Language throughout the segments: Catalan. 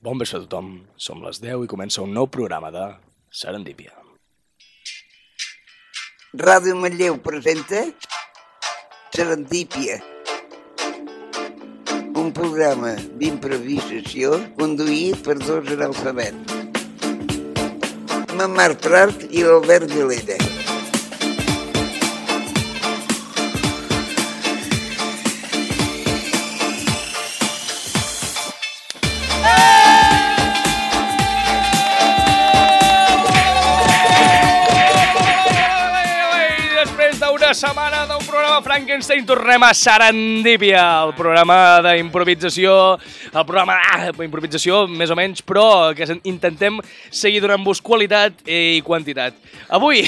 Bon vespre a tothom. Som les 10 i comença un nou programa de Serendípia. Ràdio Manlleu presenta Serendípia, un programa d'improvisació conduït per dos analfabets, la Marc Prat i l'Albert Vilella. Setmana d'un programa Frankenstein tornem a Serendípia, el programa d'improvisació, el programa ah, d'improvisació més o menys, però que intentem seguir donant-vos qualitat i quantitat. Avui,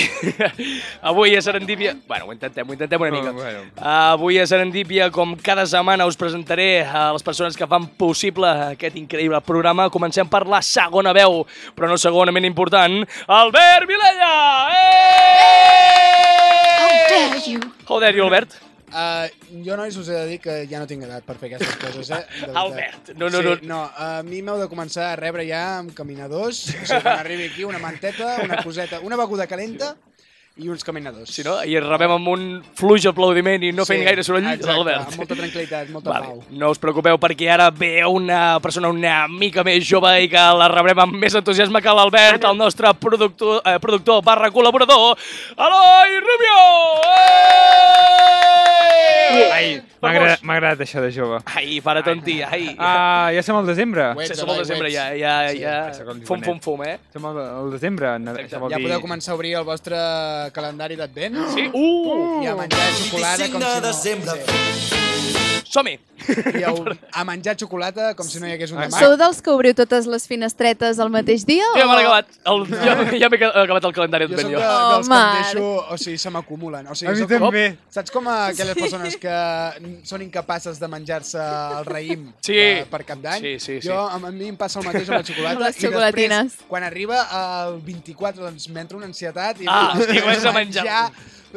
avui a Serendípia... Bueno, ho intentem, ho intentem una mica. Bueno. Avui a Serendípia, com cada setmana, us presentaré a les persones que fan possible aquest increïble programa. Comencem per la segona veu, però no segonament important, Albert Vilella! How dare dare you, Albert? Uh, jo, nois, us he de dir que ja no tinc edat per fer aquestes coses, eh? Albert, no, no, sí, no. no. A mi m'heu de començar a rebre ja amb caminadors, o sigui, quan arribi aquí una manteta, una coseta, una beguda calenta i uns caminadors. Si no, i rebem amb un fluix aplaudiment i no fent gaire soroll, exacte, l'Albert. Amb molta tranquil·litat, molta Vale, pau. no us preocupeu perquè ara ve una persona una mica més jove i que la rebrem amb més entusiasme que l'Albert, el nostre productor, eh, productor barra col·laborador, Eloi Rubio! Eh! Ai, m'ha agradat, això de jove. Ai, para tonti, ai. Ah, ja som al desembre. Ho ets, Sí, som al desembre, ets. ja, ja, Sí, ja. Fum, fum, fum, eh? Som al, desembre. Exacte. Això vol Ja dir... podeu començar a obrir el vostre calendari d'advent Sí? Uh! i a menjar xocolata com si no... Som-hi! Sí. I a, a menjar xocolata com si no hi hagués un demà. Sou dels que obriu totes les finestretes al mateix dia? Ja m'han o- acabat. El, ja ja m'he acabat el calendari Jo soc jo. de, Oh, dels que em deixo... O sigui, se m'acumulen. O sigui, A mi soc com- també. Saps com aquelles persones que són incapaces de menjar-se el raïm Sí. per, per cap d'any? Sí, sí, sí. Jo, a, a mi em passa el mateix amb la xocolata. Les i xocolatines. després, quan arriba el 24, doncs m'entra una ansietat i, Ah, i a menjar.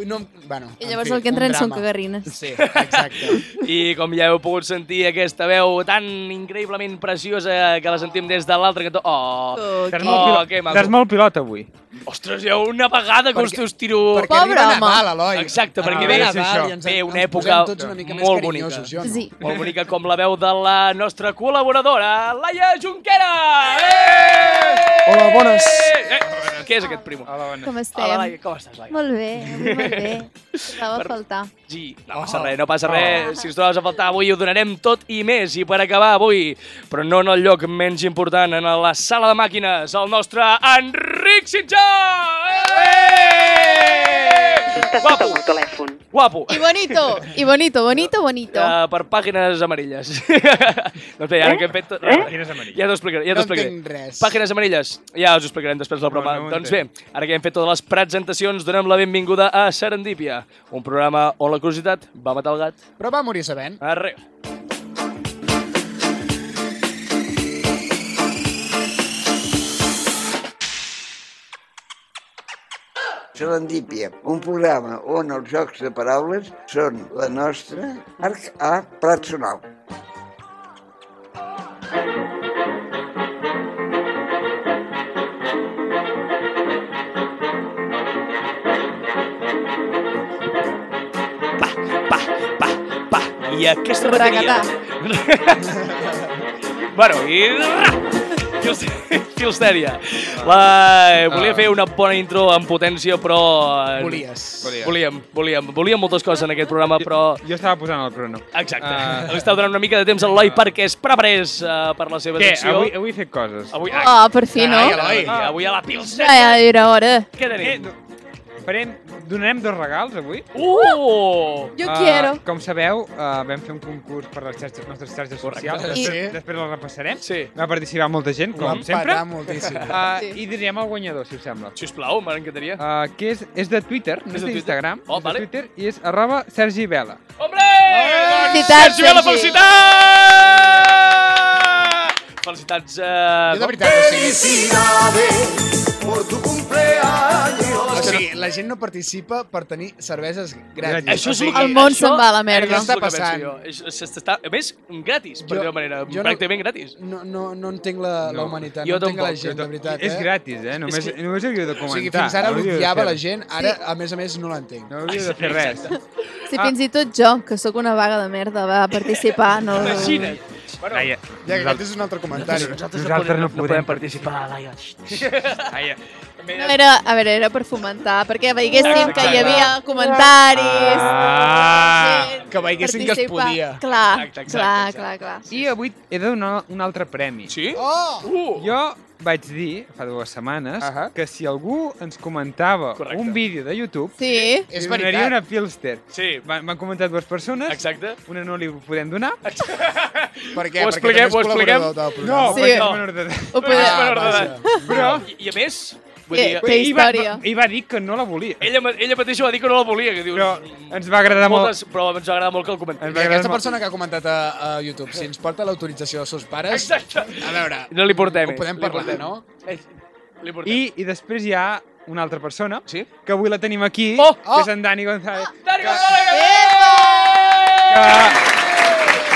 No, bueno, I llavors fi, el que entren són cagarrines. Sí, exacte. I com ja heu pogut sentir aquesta veu tan increïblement preciosa que la sentim des de l'altre cantó. Oh, Oh, Oh, que maco. estàs molt pilot avui. Ostres, hi ha una vegada que Perquè- us tiro... Perquè Pobre arriba home. Nadal, Eloi. Exacte, perquè Arriba ve Nadal això. i ens, Ve una època tots una mica molt bonica. jo no. Sí. Molt bonica com la veu de la nostra col·laboradora, Laia Junquera! Eh! Hola, bones. Eh, què és aquest primo? Hola, bona. Com Hola, estem? Laia, com estàs, Laia? Molt bé, molt bé. Estava a Per- faltar. Sí, no passa res, no passa res. Si us trobes a faltar avui ho donarem tot i més. I per acabar avui, però no en el lloc menys important, en la sala de màquines, el nostre Enric Sitjà! Eh! Guapo, el telèfon. guapo. I bonito, i bonito, bonito, bonito. Uh, per pàgines amarilles. doncs bé, ara que hem fet... tot- Pàgines amarilles. Ja t'ho explicaré, ja No entenc res. Pàgines amarilles, ja us ho explicarem després de la broma. No, no doncs bé, ara que hem fet totes les presentacions, donem la benvinguda a Serendípia, un programa on la curiositat va matar el gat. Però va morir sabent. Arreu. Serendípia, un programa on els jocs de paraules són la nostra arc a plat sonal. Pa, pa, pa, pa. I aquesta bateria... bueno, i... Fils- Filstèria. La... Volia fer una bona intro amb potència, però... eh, Volies. Volíem, volíem, volíem moltes coses en aquest programa, però... Jo estava posant el crono. Exacte. Ah. Li estava donant una mica de temps a l'Eloi perquè es preparés uh, per la seva Què? secció. Avui, avui he fet coses. Avui, Oh, per fi, no? Ai, Eloi, avui a la Pilsen. Ja, ja era hora. Què Eh, tenim? no. Farem, donarem dos regals avui. Uh! Jo Ah, quiero. Com sabeu, uh, vam fer un concurs per les xarxes, nostres xarxes Correcte. socials. I- Després, Sí. després el repassarem. Sí. Va participar molta gent, com vam sempre. patar moltíssim. Uh, Sí. I direm el guanyador, si us sembla. Sisplau, m'encantaria. Uh, que és, és de Twitter, no És de d'Instagram, Oh, és vale. de Twitter i és arroba Sergi Vela. Hombre! Felicitats, Sergi Vela, felicitats! Felicitats. Uh, Jo de veritat, o sigui, O sigui, la gent no participa per tenir cerveses gratis. Això és o sigui, el El món se'n va a la merda. Què està és el que penso passant? jo. És- és- Està, a més, gratis, per dir-ho manera. jo no- Pràcticament gratis. No, no, no entenc la, la No. humanitat, Jo no entenc la gent, de veritat. És eh? gratis, eh? Només, que- només hauríeu de O comentar. sigui, fins ara no l'odiava la gent, ara, a més a més, no l'entenc. No hauríeu de fer res. Si Ah. fins i tot jo, que sóc una vaga de merda, va participar, no... Imagina't. Bueno, Laia, Ja, que aquest és un altre comentari. nosaltres, nosaltres no no podem podem participar, Laia. Laia, No era, a veure, era per fomentar, perquè veiéssim que hi havia comentaris... Ah. gent Que veiessin que es podia. Clar, Exacte, exacte, clar, exacte. clar, clar. I avui he de donar un altre premi. Sí? Oh! Uh! Jo vaig dir, fa dues setmanes, Ahà. que si algú ens comentava Correcte. un vídeo de YouTube, Sí, És donaria veritat. una Pilster. Sí, Van- M'han comentat dues persones, exacte. una no li podem donar. Per què? Ho Perquè expliquem, ho expliquem? No. Sí. perquè és no. menor d'edat. ho podem... Ah, d'edat. Però I, I a més, vull Que- dir, que i va, història. i va dir que no la volia. ella, ma- ella mateixa va dir que no la volia, que dius... Però ens va agradar molt... moltes, però ens va agradar molt que el comentés. Ens I va aquesta agradar molt. persona que ha comentat a, a YouTube, si ens porta l'autorització dels seus pares, Exacte. a veure, No li portem. ho podem li parlar, portem. no? Eh, Li portem. I, I després hi ha una altra persona, Sí? que avui la tenim aquí, Oh! que és en Dani González, Dani que, González! que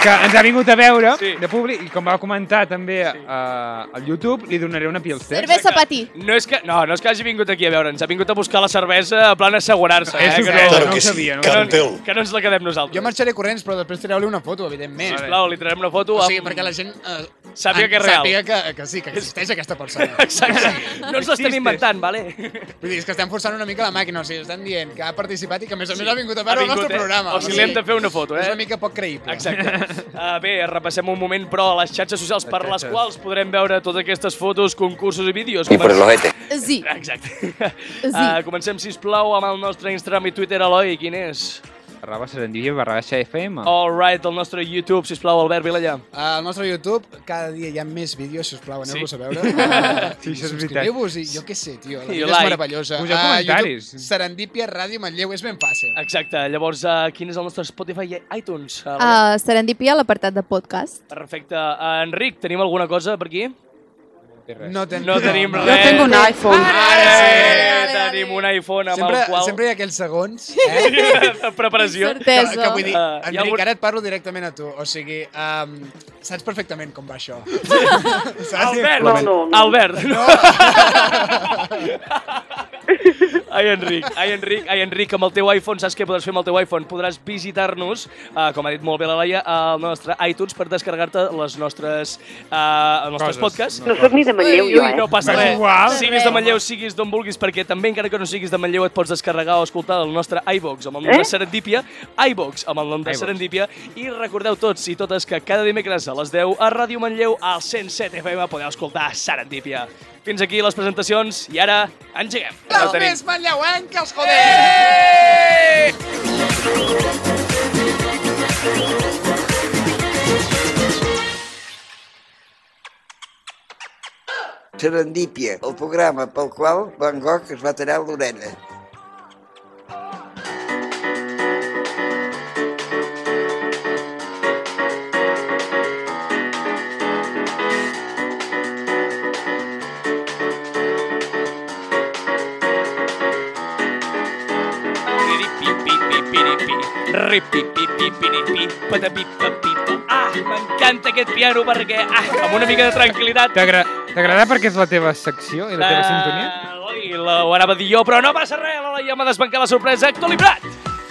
ens ha vingut a veure Sí. de públic i com va comentar també uh, al YouTube, li donaré una Pilster. Cervesa patí. No és, que, no, no és que hagi vingut aquí a veure, ens ha vingut a buscar la cervesa a plan assegurar-se. Eh? Que, no, no ho sabia. No? que, no, que no ens la quedem nosaltres. Jo marxaré corrents, però després tireu-li una foto, evidentment. Sisplau, li traurem una foto O sigui, amb... perquè la gent eh, Sàpiga que és real. Sàpiga que, que sí, que existeix aquesta persona. Exacte. No ens l'estem inventant, vale? Vull dir, és que estem forçant una mica la màquina, o sigui, estan dient que ha participat i que a més a més ha vingut a Ha veure el vingut, nostre eh? programa. O sigui, li hem de fer una foto, És eh? una mica poc creïble. Exacte. Uh, bé, repassem un moment, però, a les xarxes socials per les quals podrem veure totes aquestes fotos, concursos i vídeos. Y por el ojete. Sí, Exacte. Sí. Uh, comencem, si plau amb el nostre Instagram i Twitter, Eloi, quin és? Arroba Serendipia barra baixa FM. All right, el nostre YouTube, si plau, Albert Vilallà. Al nostre YouTube cada dia hi ha més vídeos, si us plau, aneu-vos Sí. a veure. Uh, Sí, això és Subscriviu-vos i jo què sé, tio, la vida és like. meravellosa. Poseu A comentaris. YouTube, Serendipia Ràdio Manlleu, és ben fàcil. Exacte, llavors, uh, quin és el nostre Spotify i iTunes? Uh, uh, Serendipia, l'apartat de podcast. Perfecte. Uh, Enric, tenim alguna cosa per aquí? No, ten... No tenim no. res. tengo un iPhone. Ara Vale, sí, tenim un iPhone amb Sempre, el qual... sempre hi ha aquells segons eh? de preparació. que, que vull dir, Uh, Enric, algun- ara et parlo directament a tu. O sigui, um, saps perfectament com va això. saps? Albert! No, no, no. Albert! No. ai, Enric, ai, Enric, ai, Enric, amb el teu iPhone, saps què podràs fer amb el teu iPhone? Podràs visitar-nos, uh, com ha dit molt bé la Laia, al nostre iTunes per descarregar-te les nostres, uh, els nostres Coses. podcasts. No sóc ni de Manlleu, jo, eh? no passa res. igual. Siguis de Manlleu, siguis d'on vulguis, perquè també, encara que no siguis de Manlleu, et pots descarregar o escoltar el nostre iVox amb el nom Eh? de Serendipia, iVox amb el nom de. Serendipia, i recordeu tots i totes que cada dimecres a les 10 a Ràdio Manlleu al 107 FM podeu escoltar Serendipia. Fins aquí les presentacions i ara engeguem. Els tenim. més manlleuenques, joder! Serendípia, el programa pel qual Van Gogh es va tallar l'orella. Ah, m'encanta aquest piano perquè, ah, amb una mica de tranquil·litat. T'agra- T'agrada perquè és la teva secció i la teva sintonia? Ui, la, ho anava a dir jo, però no passa res, la Laia m'ha desbancat la sorpresa. Actualitat!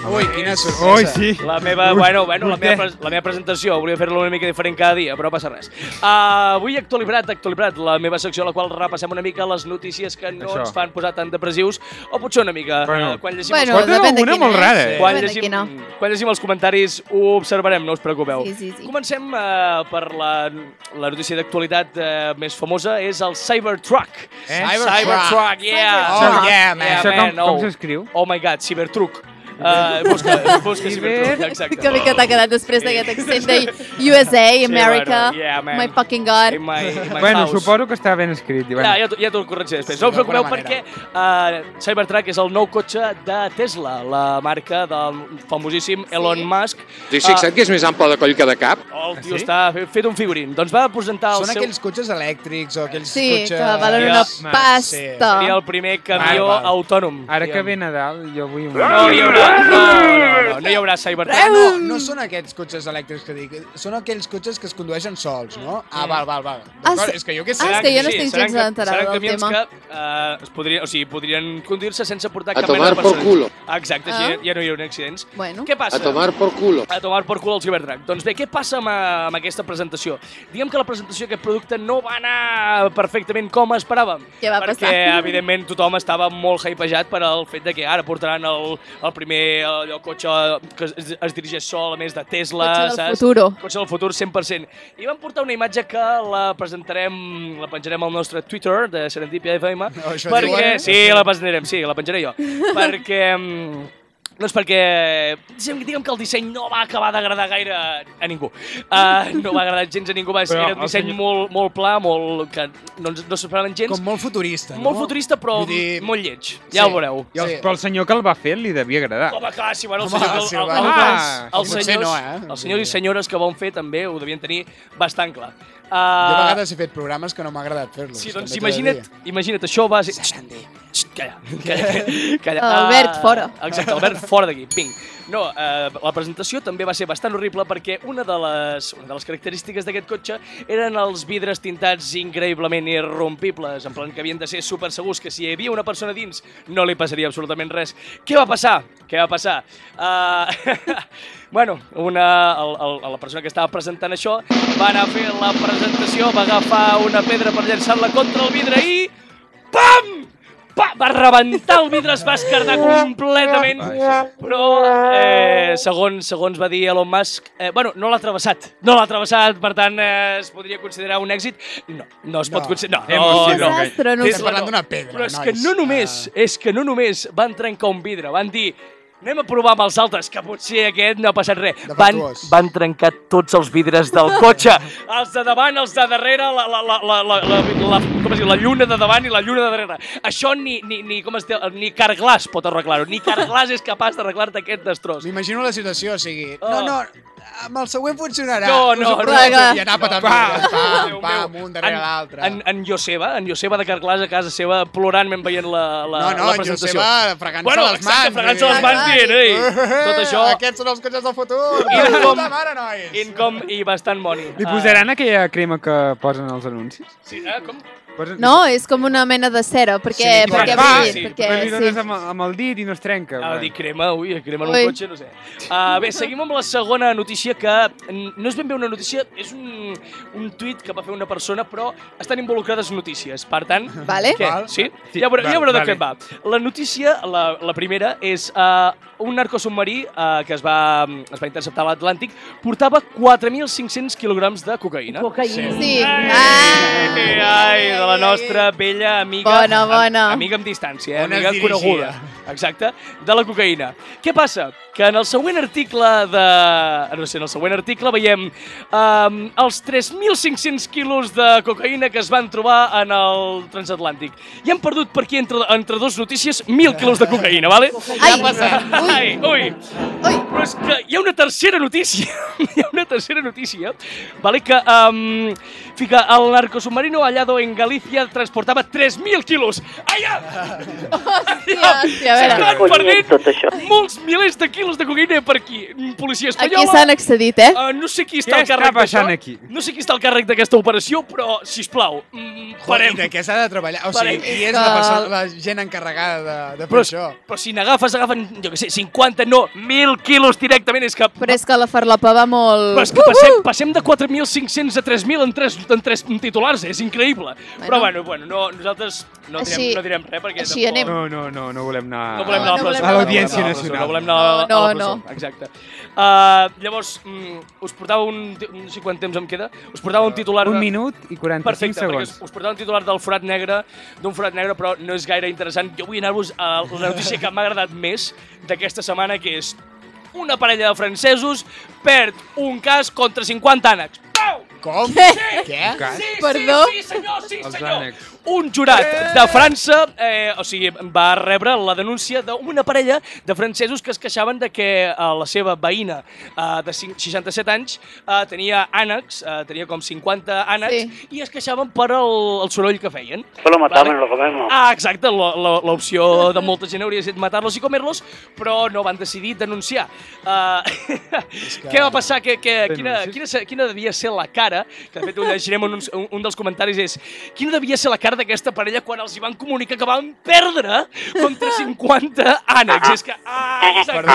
Ui, quina Ui, sorpresa. sí. La meva, Ui, bueno, bueno, la meva, pres- la meva presentació, volia fer-la una mica diferent cada dia, però no passa res. Uh, avui Actualitat, Actualitat, la meva secció a la qual repassem una mica les notícies que no Això. ens fan posar tan depressius, o potser una mica. Bueno. eh, quan llegim Bueno, els, depèn de quina. molt rara, eh? quan, llegim, quina. quan llegim els comentaris ho observarem, no us preocupeu. Sí, sí, sí. Comencem uh, per la, la notícia d'actualitat uh, més famosa, és el Cybertruck. Eh? Cybertruck. Cybertruck, yeah! Oh, yeah, man. Això com, man, com oh. s'escriu? Oh my god, Cybertruck. Uh, busca, busca Cybertruck, exacte. Que bé que t'ha quedat després d'aquest accent de USA, America, bueno, yeah, man. my fucking god. In my, in my Bueno, house. suposo que està ben escrit. I Ja, bueno. ja, t'ho- ja t'ho corregiré després. Sí, no us preocupeu perquè uh, Cybertruck és el nou cotxe de Tesla, la marca del famosíssim Elon Musk. Estic fixat que és més ample de coll que de cap. Oh, el tio sí? està fe- fet un figurín. Doncs va presentar el Són seu... aquells cotxes elèctrics o aquells Sí, cotxes... que valen una Sí. pasta. Seria el primer camió autònom. Ara que ve Nadal, jo vull un... No no, no, no, no hi haurà Cybertruck. No, no són aquests cotxes elèctrics que dic, són aquells cotxes que es condueixen sols, no? Ah, val, val, val. Ah, D'acord, sí. és que jo què sé. Ah, és que jo no Sí, estic seran gens enterada seran del camions tema. que uh, es podrien, o sigui, podrien conduir-se sense portar A cap mena tomar de por persones. culo. Exacte, Ah. ja no hi haurà accidents. Bueno. Què passa? A tomar por culo. a tomar per cul el Cybertruck. Doncs bé, què passa amb, eh, amb aquesta presentació? Diguem que la presentació d'aquest producte no va anar perfectament com esperàvem. Què va perquè, passar? evidentment, tothom estava molt hypejat per al fet de que ara portaran el, el primer allò, cotxe que es, es dirigeix sol, a més de Tesla, Cotxe del saps? futuro. Cotxe del futur, 100%. I van portar una imatge que la presentarem, la penjarem al nostre Twitter de Serendipia FM, això perquè, diuen? sí, la presentarem, sí, la penjaré jo, perquè... doncs perquè diguem, diguem que el disseny no va acabar d'agradar gaire a ningú. Uh, no va agradar gens a ningú, va ser Però era un disseny senyor- molt, molt pla, molt, que no, ens- no s'esperaven gens. Com molt futurista, no? molt futurista, però dir- molt lleig. Ja ho veureu. I el, Sí. Però el senyor que el va fer li devia agradar. Home, clar, sí, bueno, el Home, senyor, sí, el, el, el, Ah, els, potser senyors, no, eh? els senyors i senyores que van fer també ho devien tenir bastant clar. Uh, Jo a vegades he fet programes que no m'ha agradat fer-los. Sí, doncs imagina't, imagina't, això va ser... Xxt, calla, calla, calla. Albert, Ah, fora. Exacte, Albert, fora d'aquí, ping. No, eh, la presentació també va ser bastant horrible perquè una de les, una de les característiques d'aquest cotxe eren els vidres tintats increïblement irrompibles, en plan que havien de ser super segurs que si hi havia una persona dins no li passaria absolutament res. Què va passar? Què va passar? Uh, bueno, una, el, el, la persona que estava presentant això va anar a fer la presentació, va agafar una pedra per llançar-la contra el vidre i... Pam! Pa! Va rebentar el vidre, es va escardar completament, però eh, segons, segons va dir Elon Musk, eh, bueno, no l'ha travessat, no l'ha travessat, per tant eh, es podria considerar un èxit. No, no es pot No. considerar... No, no, no. No Estem parlant d'una pedra, Però és que nois. no només, és que no només van trencar un vidre, van dir anem a provar amb els altres, que potser aquest no ha passat res. Van, van trencar tots els vidres del cotxe. els de davant, els de darrere, la, la, la, la, la, la, la, com es diu, la lluna de davant i la lluna de darrere. Això ni, ni, ni, com es diu, ni Carglass pot arreglar-ho. Ni Carglass és capaç d'arreglar-te aquest destroç. M'imagino la situació, o sigui... Oh. No, no, amb el següent funcionarà. No, no, no. clar. I anar patant Va, vidres, pam, pam, un darrere l'altre. En, en Joseba, en Joseba de Carglass a casa seva plorant mentre veient la, la, No, no, la en presentació. Joseba fregant-se bueno, les exacte, mans. fregant-se les vull dir. mans dient, ei, tot això... Aquests són els cotxes del futur. Incom- Puta mare, nois. Incom i bastant moni. Li posaran aquella crema que posen als anuncis? Sí, eh, com? No, és com una mena de cera, perquè, Sí, perquè clar, brilli, sí, perquè Perquè li dones sí. amb, amb el dit i no es trenca. Ah, dir crema, ui, crema en Ui. un cotxe, no sé. Uh, bé, seguim amb la segona notícia que no és ben bé una notícia, és un, un tuit que va fer una persona, però estan involucrades notícies. Per tant, Vale. què? Val. Sí? Sí, ja veureu, ja val, veureu de vale. què va. La notícia, la, la primera, és uh, un narcosubmarí uh, que es va, es va interceptar a l'Atlàntic, portava 4.500 quilograms de cocaïna. Sí. Ai, Ah. ai, de la Ai, nostra ai. vella amiga. Bona, bona. Am, amiga amb distància, eh? Amiga coneguda. Exacte, de la cocaïna. Què passa? Que en el següent article de... No sé, en el següent article veiem um, els 3.500 quilos de cocaïna que es van trobar en el transatlàntic. I han perdut per aquí, entre, entre dos notícies, 1.000 quilos de cocaïna, vale? Ai, Ai, ui. ui. Però és que hi ha una tercera notícia. hi ha una tercera notícia, vale, que um, fica el narcosubmarino hallado en Galícia transportava 3.000 quilos. Ai, ja! Hòstia, hòstia, a veure. S'estan perdent molts milers de quilos de cocaïna per aquí. Policia Aquí espanyola... s'han excedit, eh? Uh, no sé qui està Què al està càrrec passant d'això. aquí? No sé qui està al càrrec d'aquesta operació, però, sisplau, mm, Joder, parem. de què s'ha de treballar? O Parem. sigui, qui és Que- la, persona, la gent encarregada de, de fer Però, això? però si n'agafes, agafen, jo què sé, 50, no, 1.000 quilos directament, és que... Però és que la farlopa va molt, Però és que passem, passem de 4.500 a 3.000 en 3, en 3 titulars, és increïble. Però bueno, bueno no, nosaltres no direm, Així- no direm res perquè així tampoc... anem. No, no, no, no volem anar... No volem anar a la No presó. volem anar a l'Audiència No la presó, Nacional. No volem anar a la, No, a la no, presó. Exacte. Uh, llavors, mm, us portava un... No sé quant temps em queda. Us portava un titular... Un de- minut i 45 Perfecte, segons. us, us portava un titular del forat negre, d'un forat negre, però no és gaire interessant. Jo vull anar-vos a la notícia que m'ha agradat més d'aquesta setmana, que és una parella de francesos perd un cas contra 50 ànecs. Pau! Com? Què? Què? Sí, Perdó? sí, sí, senyor, sí, Els senyor. ànecs. Un jurat de França, eh, o sigui, va rebre la denúncia d'una parella de francesos que es queixaven de que eh, la seva veïna eh, de cinc- 67 anys eh, tenia ànecs, eh, tenia com 50 ànecs, Sí. i es queixaven per el, el soroll que feien. Solo matarlo Vale. y lo comemos. Ah, exacte, lo- lo- l'opció de molta gent hauria estat matar-los i comer-los, però no van decidir denunciar. Uh, que- Què va passar? Que, que, quina, quina, quina devia ser la cara, que de fet ho llegirem en un, un dels comentaris, és quina devia ser la cara d'aquesta parella quan els hi van comunicar que van perdre contra 50 ànecs? És que, ah, exacte,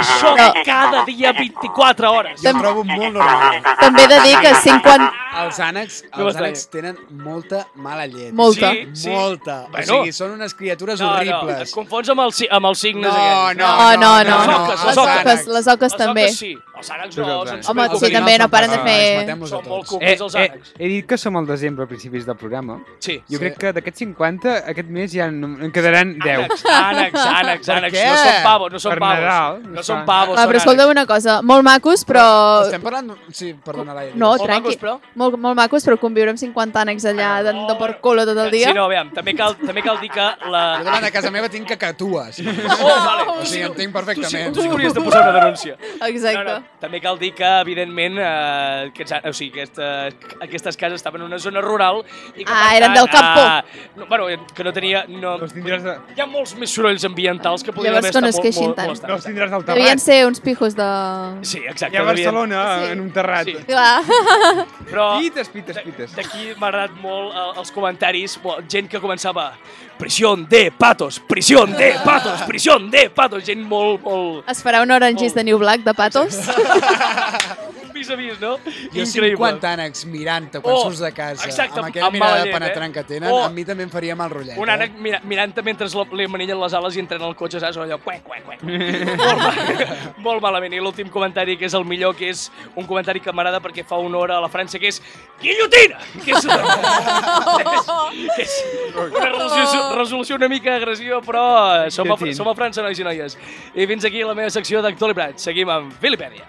això cada dia 24 hores. Jo trobo molt normal. També he de dir que 50... Els ànecs, No els ànecs tenen molta mala llet. Molta. Sí, sí. Molta. Bueno. O sigui, són unes criatures No, no, et horribles. confons amb, el, si- amb els signes No, aquests. no, No, no, no. Les oques, Les les oques. oques, les oques Les també. oques sí, week. Els ànecs no. Els ànecs. Home, sí, també no paren de Els fer... Són molt tots. cucs, Eh, els eh, ànecs. he dit que som al desembre a principis del programa. Sí. Jo crec que d'aquests 50, aquest mes ja en quedaran 10. Ànecs, ànecs, ànecs? No són pavos, no són Per pavos. Nadal, No són pavos, Ah, són però escolta una cosa, molt macos, però... Estem parlant... Sí, perdona, Laia. No, Molt tranqui. macos, però. Molt, molt macos, però conviure amb 50 ànecs allà de, de per culo tot el dia. Sí, no, aviam, també cal, també cal dir que la... Jo davant de casa meva tinc cacatues. Oh, vale. O sigui, entenc perfectament. tu sí que hauries de posar una denúncia. Exacte. No, no. També cal dir que, evidentment, eh, aquests, o sigui, aquesta, aquestes cases estaven en una zona rural i que, Ah, eren tant, del campo. ah, no, bueno, que no tenia... No, No tindràs, de, hi ha molts més sorolls ambientals que podrien Llavors haver que no estat es molt, tant. no els tindràs del Devien terrat. ser uns pijos de... Sí, exacte. Hi a devien- Barcelona, Sí. en un terrat. Sí. Clar. Però Pites, pites, pites. d'aquí m'ha agradat molt eh, els comentaris, bo, gent que començava prisión de patos, prisión de patos, prisión de patos, gent molt, molt... Es farà un orangis de New Black de patos? Vis a vis, no? Jo 50 ànecs mirant-te quan Oh, surts de casa, exacte, amb aquella amb mirada llet, penetrant eh? que tenen, Oh. a mi també em faria mal rotllet. Un eh? ànec mira, mirant-te mentre la- li manillen les ales i entren al cotxe, saps? Allò, cuec, cuec, cuec. molt, mal, molt malament. I l'últim comentari, que és el millor, que és un comentari que m'agrada perquè fa honor a la França, que és guillotina! Que és, que és una resolució, resolució una mica agressiva, però eh, som a, som a França, nois i noies. I fins aquí la meva secció d'actualitat. Seguim amb Filipèdia.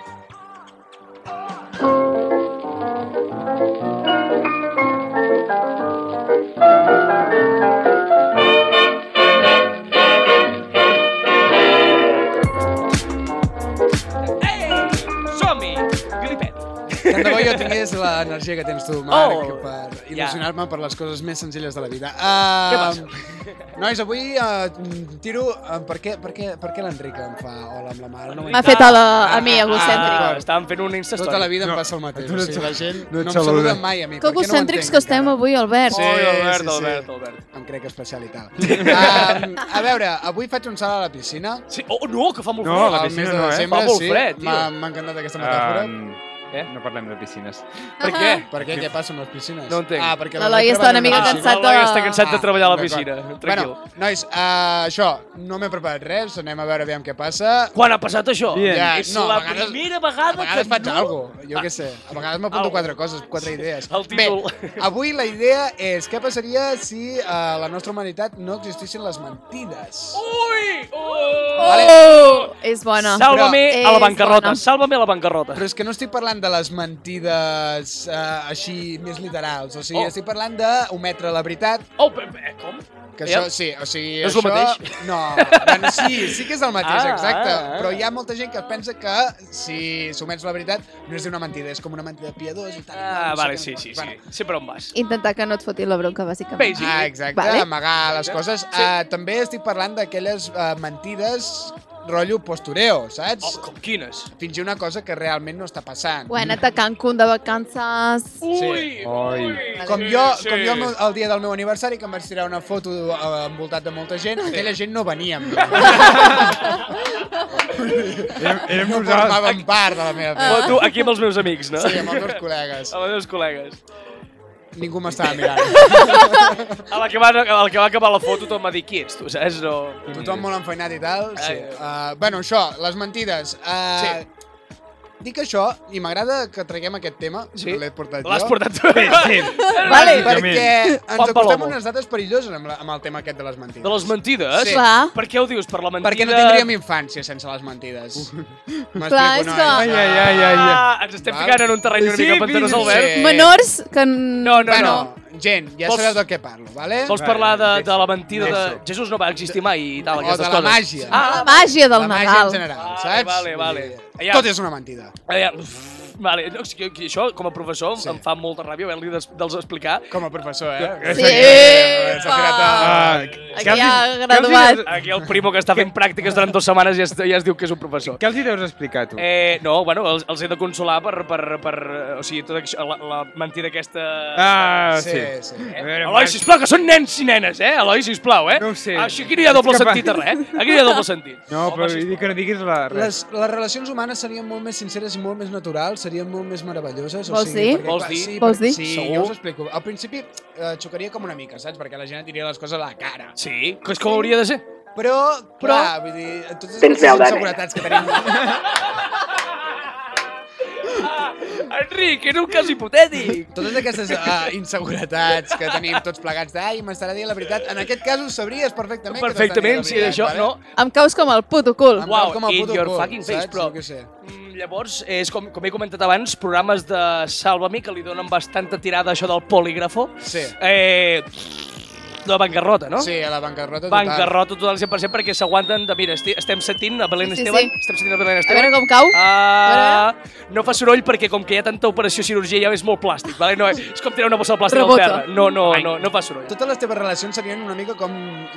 Tant de bo jo tingués l'energia que tens tu, Marc, Oh, per ja. il·lusionar-me per les coses més senzilles de la vida. Què Uh, passa? nois, avui uh, tiro... Uh, per què, per què, per què l'Enric em fa hola amb la mare? No M'ha fet a, la, a mi, Ah, egocèntric. ah, Estàvem fent una Insta Tota la vida em No, passa el mateix. tu o no sigui, la gent no no, em saluda. mai a mi. Que per què no egocèntrics que estem encara? avui, Albert. Sí, Sí, Albert, sí, sí. Albert, Albert. Em crec especial i tal. um, a veure, avui faig un salt a la piscina. Sí, oh, no, que fa molt No, fred. la al piscina no, eh? desembre, Fa molt sí. fred, tio. M'ha m'ha encantat aquesta metàfora. Um, Eh? No parlem de piscines. Per què? Per què? Què passa amb les piscines? No entenc. Ah, perquè L'Eloi Eloi està una mica cansat L'Eloi de- està cansat de treballar a la piscina. Tranquil. Bueno, nois, uh, això, no m'he preparat res, anem a veure aviam què passa. Quan ha passat això? Bien. Ja, És no, la a vegades- primera A vegada vegades que faig no... alguna cosa, jo què sé. A vegades m'apunto quatre coses, quatre idees. El títol. Bé, avui la idea és què passaria si a la nostra humanitat no existissin les mentides. Ui! Oh! Vale. Oh! És bona. Sàlvame Però a la bancarrota, bona. sàlvame a la bancarrota. Però és que no estic parlant parlant de les mentides uh, així més literals. O sigui, Oh. estic parlant d'ometre la veritat, Oh, com? que això, sí, o sigui, No és això... el mateix? No, bueno, sí, sí que és el mateix, Ah, exacte. ah, ah. Però hi ha molta gent que pensa que si s'omets la veritat no és una mentida, és com una mentida piadosa i tal. Ah, no sé vale, sí, no sí, sí. què. Sé per on vas. Intentar que no et fotin la bronca, bàsicament. Basic. Ah, exacte, Vale. vale. amagar les coses. Sí. Uh, també estic parlant d'aquelles uh, mentides rotllo postureo, saps? Oh, com quines? Fingir una cosa que realment no està passant. Ho he anat a Cancún de vacances. Ui, Oi. ui. Com Sí, jo, sí. com jo el, meu- el dia del meu aniversari, que em vaig tirar una foto eh, envoltat de molta gent, aquella gent no venia amb mi. Érem, érem No nosaltres. formaven part de la meva vida. tu, aquí amb els meus amics, no? Sí, amb els meus col·legues. Amb els meus col·legues. Ningú m'estava mirant. A la que va, a la que va acabar la foto, tothom va dir qui ets tu, saps? No... Tothom molt enfeinat i tal. Sí. Uh, bueno, això, les mentides. Uh, Sí. Dic això, i m'agrada que traguem aquest tema, Sí. l'he portat L'has jo. portat tu. Sí, sí. Vale. Perquè ens Juan acostem unes dates perilloses amb, la, amb el tema aquest de les mentides. De les mentides? Sí. Clar. Per què ho dius? Per la mentida... Perquè no tindríem infància sense les mentides. Clar, és que- Ai, ai, ai, ai. Ah, ens estem Val. ficant en un terreny una Sí, mica pantanós, sí, Albert. sí. Menors que... No, no, bueno, no. gent, ja Vols- sabeu del que parlo, vale? Vols parlar de, de la mentida de... Jesús no va existir mai i tal, O aquestes de la coses. màgia. Ah, La màgia del la màgia Nadal. en general, saps? vale, vale. Ja. Tot és una mentida. Aviam, Vale, no, és que, que això, com a professor, Sí. sí. em fa molta ràbia haver-li de, dels explicar. Com a professor, eh? Sí, a... Ah, Aquí ha graduat. Aquí el primo que està fent pràctiques durant dues setmanes ja es, ja es diu que és un professor. Què els hi deus explicar, tu? Eh, no, bueno, els, els he de consolar per, per, per eh, o sigui, tota això, la, la mentida aquesta... Ah, Sí, sí. sí. A veure, Eloi, sisplau, que són nens i nenes, eh? Eloi, sisplau, eh? No ho sé. Així aquí no hi ha doble sentit a res, eh? Aquí no hi ha doble sentit. No, però Home, que no diguis la, res. Les, les relacions humanes serien molt més sinceres i molt més naturals, serien molt més meravelloses. O Vols sigui, dir? perquè, Vols clar, dir? Sí, Vols perquè- dir? Sí, Segur? jo us explico. Al principi eh, xocaria com una mica, saps? Perquè la gent et diria les coses a la cara. Sí, que és com hauria de ser. Però, Però- clar, vull dir, totes aquestes inseguretats que tenim... Enric, era un cas hipotètic. Totes aquestes uh, inseguretats que tenim tots plegats d'ai, m'estarà dient la veritat. En aquest cas ho sabries perfectament. Perfectament, dient sí, d'això, veritat, no. Em caus com el puto cul. Em Uau, cau com in puto your cul, fucking face, saps? però- què sé. Llavors, és com, com he comentat abans, programes de Sálvame que li donen bastanta tirada a això del polígrafo. Sí. Eh, de bancarrota, no? Sí, a la bancarrota total. Bancarrota total 100% perquè s'aguanten de... Mira, esti- estem sentint a Belén Sí, sí, Esteban. sí. Estem sentint a Belén A Esteban. veure com cau. Ah, no fa soroll perquè com que hi ha tanta operació cirurgia ja és molt plàstic, vale? no, és com tirar una bossa de plàstic Rebota. al terra. No, no, no, no fa soroll. Totes les teves relacions serien una mica com,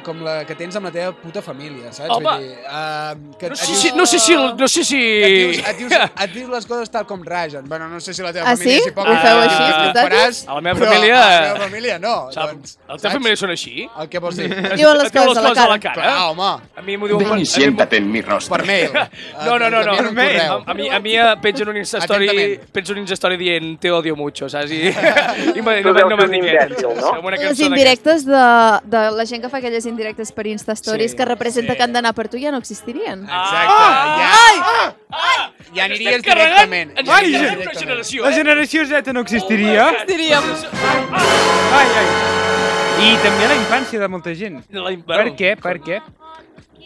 com la que tens amb la teva puta família, saps? Home. Vull dir, uh, que No sé dius- si... No sé si... No sé si... et dius, et, dius, et dius les coses tal com ragen. Bueno, no sé si la teva Ah, família sí? és hipòcrita. Ho feu així, faràs, A la meva família- A la meva família no. Sap, doncs, el teu família són així? El que vols dir? Diuen les Et diuen coses a la cara. Clar, home, A mi m'ho diuen... per- a Ven mi y siéntate en mi rostro. per mail. No, no, no, no. Un correu. A, a mi, a mi eh, pengen un Instastory, pengen un Instastory dient te odio mucho, saps? I, i me, no, no m'etiqueten. No? Les indirectes de, de la gent que fa aquelles indirectes per Insta Stories Sí, que representa sí. que han d'anar per tu ja no existirien. Exacte. Ja, Ah! ja aniries directament. Ens Ja aniries una directament. generació, La eh? generació Z no existiria? Existiríem. Ai, ai. I també la infància de molta gent. La, Per què? Per què?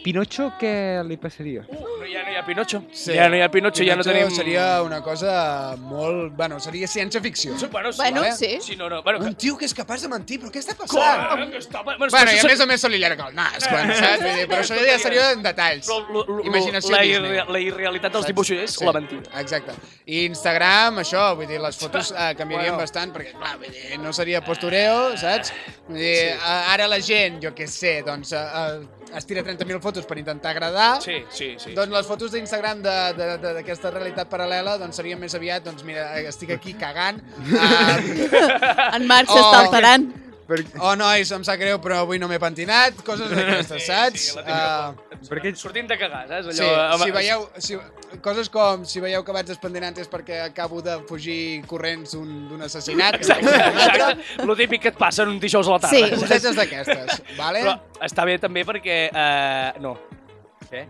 Pinocho, què li passaria? Uh, no, ja no hi ha Pinocho. Sí. Ja no hi ha Pinocho, ja no Pinocho tenim... Seria una cosa molt... Bueno, seria ciència-ficció. Sí, Bueno, sí, Bueno, vale. sí. Sí, no, no. Bueno, Un tio que és capaç de mentir, però què està passant? Que està... Bueno, Bueno, i a més a més se li llarga el nas, quan, saps? Vull dir, però això ja seria en detalls. Però Imaginació la, Disney. irre- la irrealitat dels Saps? dibuixos és Sí, la mentida. Exacte. I Instagram, això, vull dir, les fotos eh, canviarien Bueno. bastant, perquè, clar, vull dir, no seria postureo, saps? Vull dir, sí. ara la gent, jo què sé, doncs, eh, eh, es tira 30.000 fotos per intentar agradar, Sí, sí, sí. doncs les fotos d'Instagram de- de- de- d'aquesta realitat paral·lela doncs serien més aviat, doncs mira, estic aquí cagant. Uh, En Marc Oh. s'està alterant. Per, oh, nois, em sap greu, però avui no m'he pentinat, coses d'aquestes, saps? Sí, la típica, Uh, per què? Sortint de cagar, saps? Allò, Sí, amb- si veieu, si, coses com si veieu que vaig despendinant és perquè acabo de fugir corrents d'un d'un assassinat. Exacte, exacte. Lo típic que et passa en un dijous a la tarda. Sí. Cosetes d'aquestes, vale? Però està bé també perquè... Uh, no.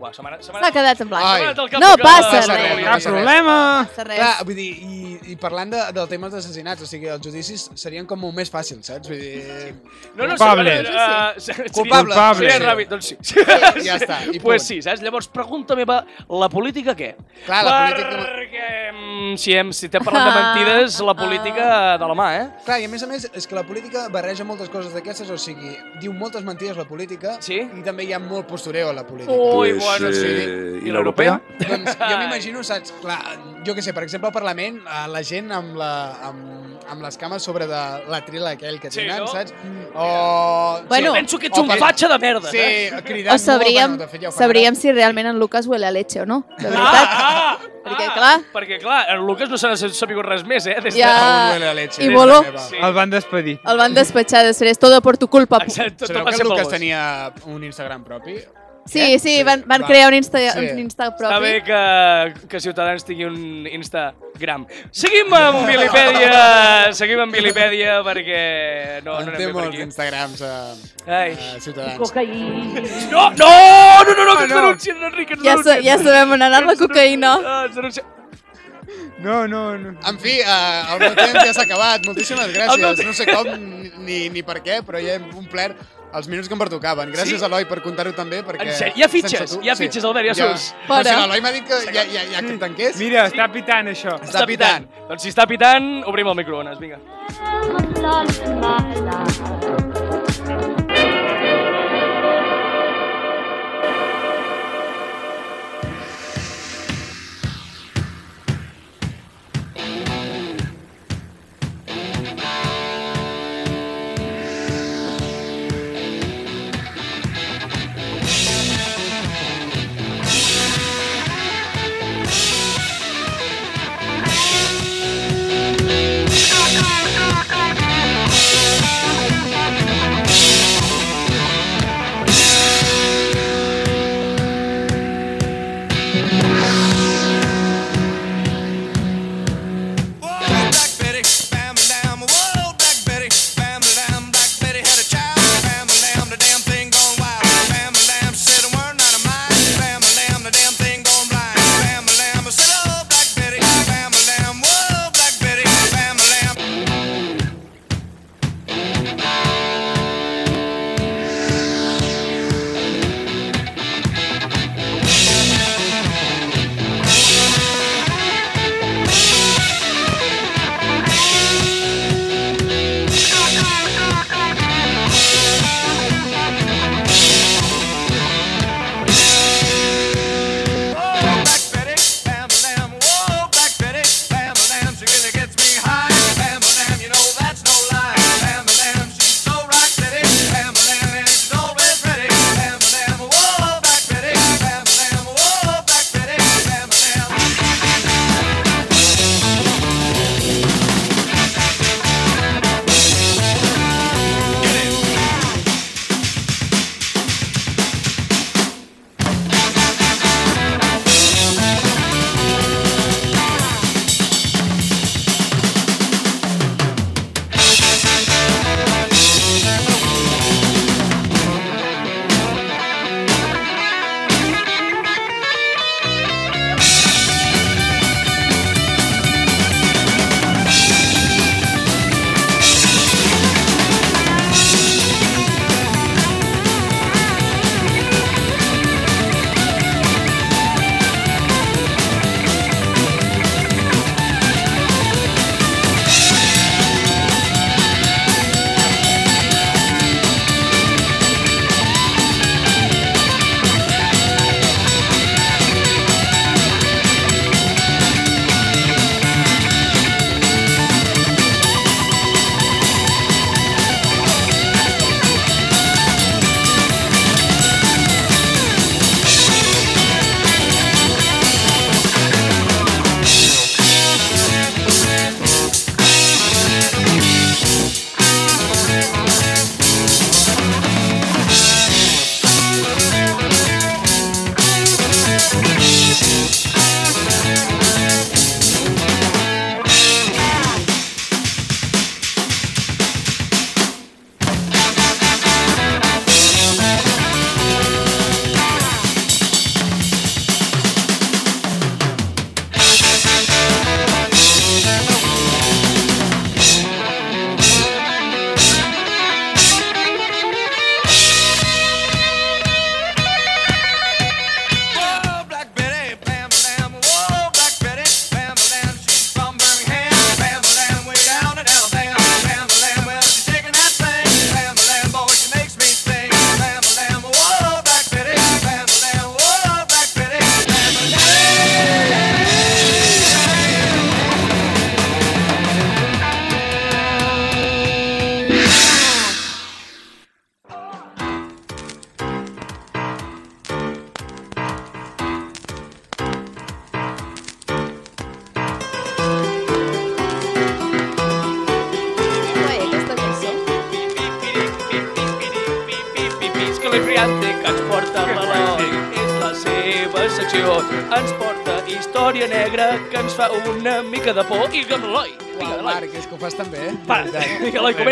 Uah, se m'ha quedat en blanc. Ai. anat cap No passa res. res, Cap passa problema! Passa res. Clar, vull dir, i, i parlant de, del tema dels assassinats, o sigui, els judicis serien com molt més fàcils, saps? Vull dir... No, no, Culpable. sí, uh, seria- Culpable. Seria Sí. ràpid, doncs sí. ja està, i pues punt. sí, saps? Llavors, pregunta meva, la política què? Clar, la política- Perquè hem, si, hem, si t'hem parlat de mentides, la política de la mà, eh? Clar, i a més a més, és que la política barreja moltes coses d'aquestes, o sigui, diu moltes mentides la política Sí? i també hi ha molt postureo a la política. Ui, Bueno, sí. eh, I l'europea? Doncs jo m'imagino, saps, clar, jo que sé, per exemple, al Parlament, eh, la gent amb, la, amb, amb les cames sobre de l'atril aquell que Sí, tenen, no? saps? O... Bueno, Penso que ets un fatxa de merda, Sí, eh? cridant O sabríem, molt, bueno, de sabríem si realment en Lucas huele a leche o no, de Ah, veritat. ah, Perquè, ah, clar- Perquè, clar, en Lucas no se n'ha sabut res més, eh? Des de... Ja. A leche, I de meva. Sí. El van despedir. El van despatxar després, todo por tu culpa. Exacte, tot, Sabeu que el Lucas gos. tenia un Instagram propi? Sí, sí, van, van Va. crear un Insta, Sí. un Insta Està propi. bé que, que Ciutadans tingui un Instagram. Seguim amb Vilipèdia, seguim amb Vilipèdia perquè no, no anem té bé per aquí. Instagrams a, Ai. a Ciutadans. No, no, no, no, no, que ens no. denuncien, Enric, ens Ja, denuncien. ja sabem on ha anat la cocaïna. Ah, ens denuncien. No, no, no. En fi, uh, el meu temps ja s'ha acabat. Moltíssimes gràcies. No sé com ni, ni per què, però ja hem omplert els minuts que em pertocaven. Gràcies, Sí? Eloi, per contar-ho també, perquè... En sèrio? Hi ha fitxes? tu- Hi ha fitxes, Albert, ja surts. No, Fora. si l'Eloi m'ha dit que ja, ja, ja que tanqués. Mira, està pitant això. Està pitant. Doncs si està pitant, obrim el microones, vinga. emoció.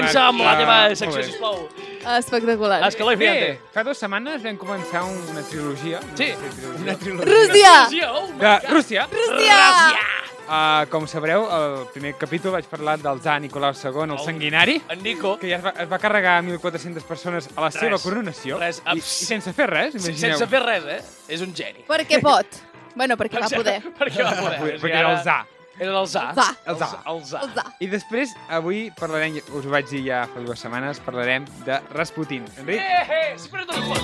Comença amb la teva secció, sisplau. Espectacular. És que Bé, fíjate. fa dues setmanes vam començar un- una trilogia. Sí. Una trilogia. Rússia! Oh, De. Rússia. Rússia! Uh, com sabreu, el primer capítol vaig parlar del tsar Nicolau II, el sanguinari, En Nico. que ja es va, es va carregar 1.400 persones a la seva coronació. Res, I, I sense fer res, imagineu. sense fer res, eh? És un geni. Perquè pot. Bueno, perquè va poder. Perquè va poder. Perquè era el tsar. Era el Zà. El Zà. El Zà. El za. I després, avui parlarem, us ho vaig dir ja fa dues setmanes, parlarem de Rasputin. Enric? Eh, eh, espera't un pot.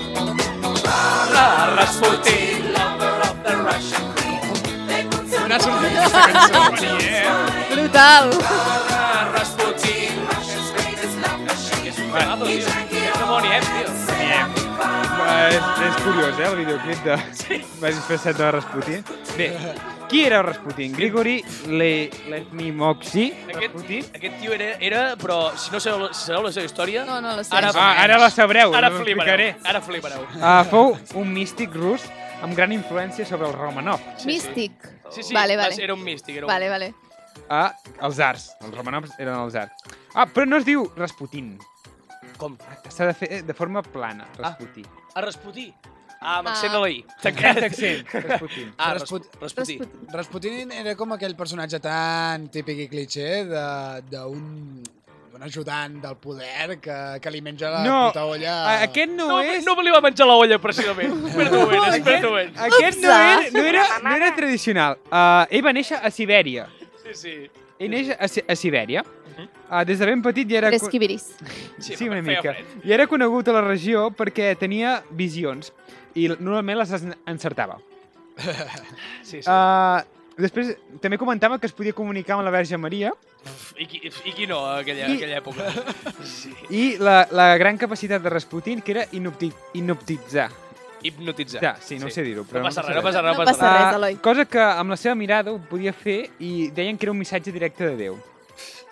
La Rasputin, lover of the Russian On ha sortit aquesta cançó? Brutal. La Rasputin. És un pedazo, tio. És de. És, és curiós, eh, el videoclip de... Sí. Vaig disfressat de Rasputin. Bé, qui era Rasputin? Grigori Le... Letnimoxi Aquest, Rasputin? aquest tio era, era, però si no sabeu, si sabeu la seva història... No, no la sé. Ara, Ah, ara la sabreu, ara ho flipareu. explicaré. Ara flipareu. Uh, fou un místic rus amb gran influència sobre el Romanov, Místic. Sí, sí, Vale, va vale. era un místic. Era un... Vale, vale. a els arts. Els Romanovs eren els arts. Ah, però no es diu Rasputin. Com? S'ha de fer de forma plana, Rasputin. A Rasputin. Ah, amb accent Ah. a la I. Tancat accent, Rasputin. Ah, Rasput- Rasputin. Rasputin. Rasputin era com aquell personatge tan típic i cliché de- d'un d'un ajudant del poder que, que li menja la No, puta olla... a- aquest no, No, és... no me li va menjar la olla, precisament. Espera't un moment, espera't un moment. Aquest no era, no era, no era tradicional. Uh, ell va néixer a Sibèria. Sí, sí. Ell neix a, a Sibèria. Uh, des de ben petit ja era... Tres co- quibiris. Sí, feia una mica. I era conegut a la regió perquè tenia visions i normalment les en- encertava. Sí, sí. Uh, després també comentava que es podia comunicar amb la Verge Maria I, qui, I qui no, a aquella, I- aquella època? Sí. i la, la gran capacitat de Rasputin, que era inopti, inoptitzar. Hipnotitzar. Ja, sí, no ho sé dir-ho, però No passa no res, no passa passa res, No no passa passa res. res, Eloi. cosa que amb la seva mirada ho podia fer i deien que era un missatge directe de Déu.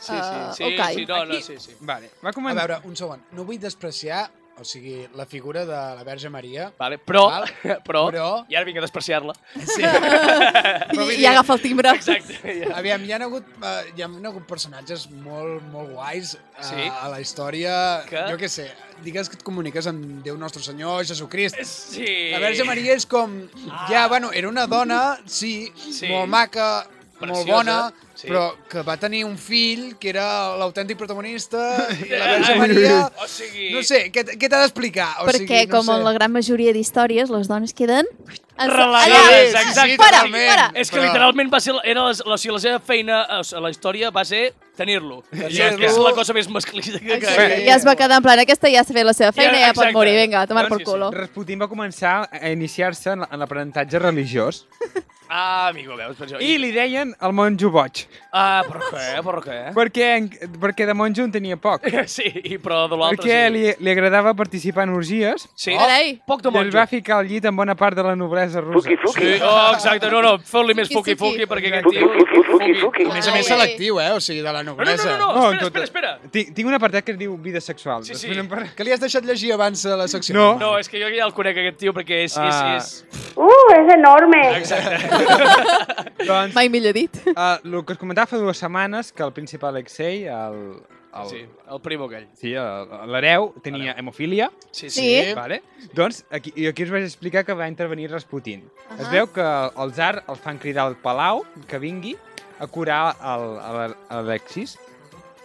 Sí, sí, Ah, sí, ok. sí, no, no, sí, sí. Vale, va A començar... veure, un segon. No vull despreciar, o sigui, la figura de la Verge Maria. Vale, però, Val. però, Però- i ara vinc a despreciar-la. Sí. I, I agafa el timbre. Exacte. Ja. Aviam, hi ha hagut, uh, hi ha hagut personatges molt, molt guais uh, Sí. a la història. Que? Jo què sé, digues que et comuniques amb Déu nostre Senyor, Jesucrist. Sí. La Verge Maria és com... Ja, bueno, era una dona, sí, Sí. molt maca, Preciosa, molt bona, sí. però que va tenir un fill que era l'autèntic protagonista i la Ai, Verge Maria... O sigui... No sé, què, què t'ha d'explicar? O Perquè, sigui, no com sé. en la gran majoria d'històries, les dones queden... en- Relegades, allà. exacte. Fora, totalment. fora. És que literalment va ser, era la, la, la seva feina a la història va ser tenir-lo. Ja, que és la cosa més masclista que... que... Sí, ja es va quedar en plan, aquesta ja s'ha fet la seva feina, Ja, ja, pot morir, vinga, a tomar Doncs por sí, sí. culo. Rasputin va començar a iniciar-se en, en l'aprenentatge religiós Ah, amigo, veus, per això. i li deien el monjo boig, Ah, per què, per què? perquè, perquè de monjo en tenia poc. Sí, i però de l'altre Perquè sí. li, li agradava participar en orgies Sí, Carai. poc de i es monjo. va ficar al llit amb bona part de la noblesa russa. Sí, oh, exacte, no, no, feu-li més Fuki, fuki-fuki fuki. perquè aquest tio... Fuki, A més a més Ai. selectiu, eh? O sigui, de la No, no, noblesa. no, no, no, No, en espera, tot- espera, espera. Tinc, tinc un apartat que es diu vida sexual. Sí, sí. Després en par- Que li has deixat llegir abans de la secció? No. No, és que jo ja el conec, aquest tio, perquè és... Ah. és, és... ¡Uh, es enorme! Doncs, Mai millor dit. uh, el que us comentava fa dues setmanes, que el príncep Alexei, el, el, Sí, el primo aquell. sí, l'hereu, tenia hemofília, Sí, Sí. vale? doncs aquí, i aquí us vaig explicar que va intervenir Rasputin. Uh Ahà. Es veu que el tsar el fan cridar al palau, que vingui a curar l'Alexis,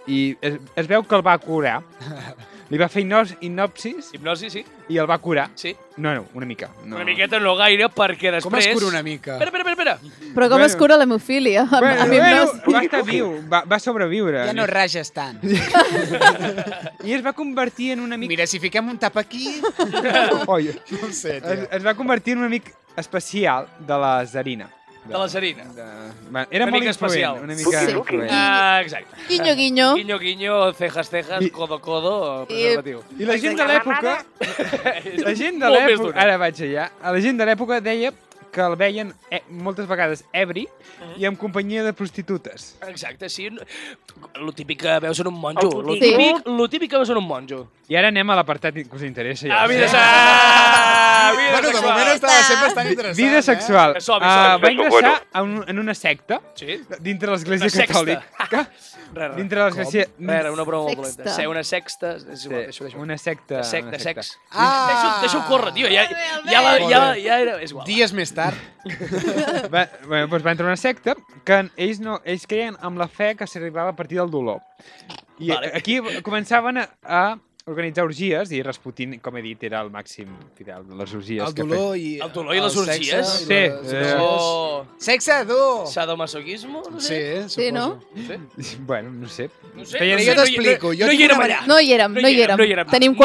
i es, es veu que el va curar. Li va fer hipnos, hipnopsis Hipnosi, sí, i el va curar. sí. No, no, una mica. No. Una miqueta no gaire, perquè després... Com es cura una mica? Espera, espera, espera, espera. Però com Bueno. es cura l'hemofília? Amb, Bueno, amb bueno, hipnosi. va estar viu, va, va sobreviure. Ja no rages tant. I es va convertir en un amic... Mira, si fiquem un tap aquí... Oi, No sé, es, tio. es va convertir en un amic especial de la Zarina. De la Zarina. De... Va, era Una molt mica influent, especial. Una mica Sí. influent. Ah, exacte. Guinyo, guinyo. Guinyo, guinyo, cejas, cejas, I- codo, codo, preservatiu. I la gent de l'època... La gent de l'època... Ara vaig allà. La gent de l'època deia que el veien eh, moltes vegades ebri Mhm. i amb companyia de prostitutes. Exacte, sí. Lo típic que veus en un monjo. Lo Sí. típic, lo típic que veus en un monjo. I ara anem a l'apartat que us interessa. Ja. Ah, mira, Sí. vida Bueno, de sexual. moment estava sent bastant interessant, Vida sexual. Que som, Uh, som. va ingressar en, un, en una secta Sí? dintre l'Església. Catòlica. Res, res. Dintre l'Església... Era una broma molt. Ser una sexta... És igual, Sí, deixa-ho. una secta. De, sec, una de secta. sex. Ah! Deixa-ho deixa córrer, tio. Ja, ja, la, ja, bé. ja era... És igual. Dies més tard. Va, bueno, doncs va entrar una secta que ells, no, ells creien amb la fe que s'arribava a partir del dolor. I Vale. aquí començaven a, a organitzar orgies i Rasputin, com he dit, era el màxim fidel de les orgies. El que dolor i... El dolor i les sexe orgies? Sí, les eh. O... Sexe, dur! Sadomasoquismo? No Sí, sé. suposo. Sí, no? Sí. feia. Bueno, no sé. No sé, Feien- no sé, jo no t'explico, jo No, no hi érem allà. No hi érem, no hi érem. No hi érem. Tenim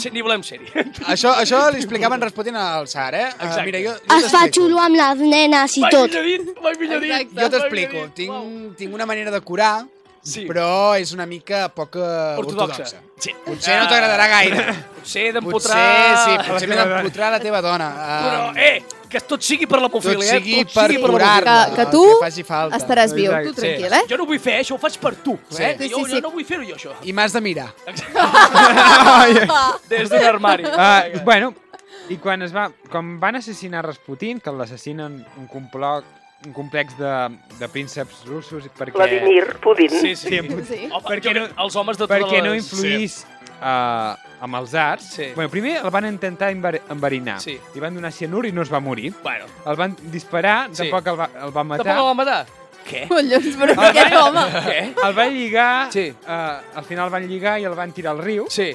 ser- Ni volem ser-hi. Això, això li explicaven Rasputin al Sar, eh? Uh, Exacte. mira, jo, jo Es fa xulo amb les nenes i Mai tot. millor dit, mai millor dit. Jo mai t'explico. Tinc, tinc una manera de curar, Sí. però és una mica poc eh, Ortodoxa. ortodoxa. Sí. Potser no t'agradarà gaire. Potser Potser, d'empotrar... sí, potser m'he d'empotrar la teva dona. Però, Uh, eh, que tot sigui per la tot mofília, eh? sigui tot per sigui per la curar-la. Que- que tu que faci falta. Estaràs viu, Exacte. tu Sí. tranquil, eh? Jo no vull fer, eh? això ho faig per tu. Sí. Eh? Sí, jo, sí, sí. jo no vull fer-ho jo, això. I m'has de mirar. Des d'un armari. Uh, bueno, i quan es va, quan van assassinar Rasputin, que l'assassinen un complot un complex de, de prínceps russos perquè, Vladimir Putin. Sí, sí. Sí, Sí. Home, Perquè no- els homes de totes perquè no influís uh, amb els arts. Sí. Bueno, primer el van intentar enver- enverinar. Sí. Li van donar cianur i no es va morir. Bueno, El van disparar, Sí. tampoc el va, el van matar. tampoc el van matar. Què? Collons, però aquest home... Què? El van lligar, Sí. uh, al final el van lligar i el van tirar al riu. Sí.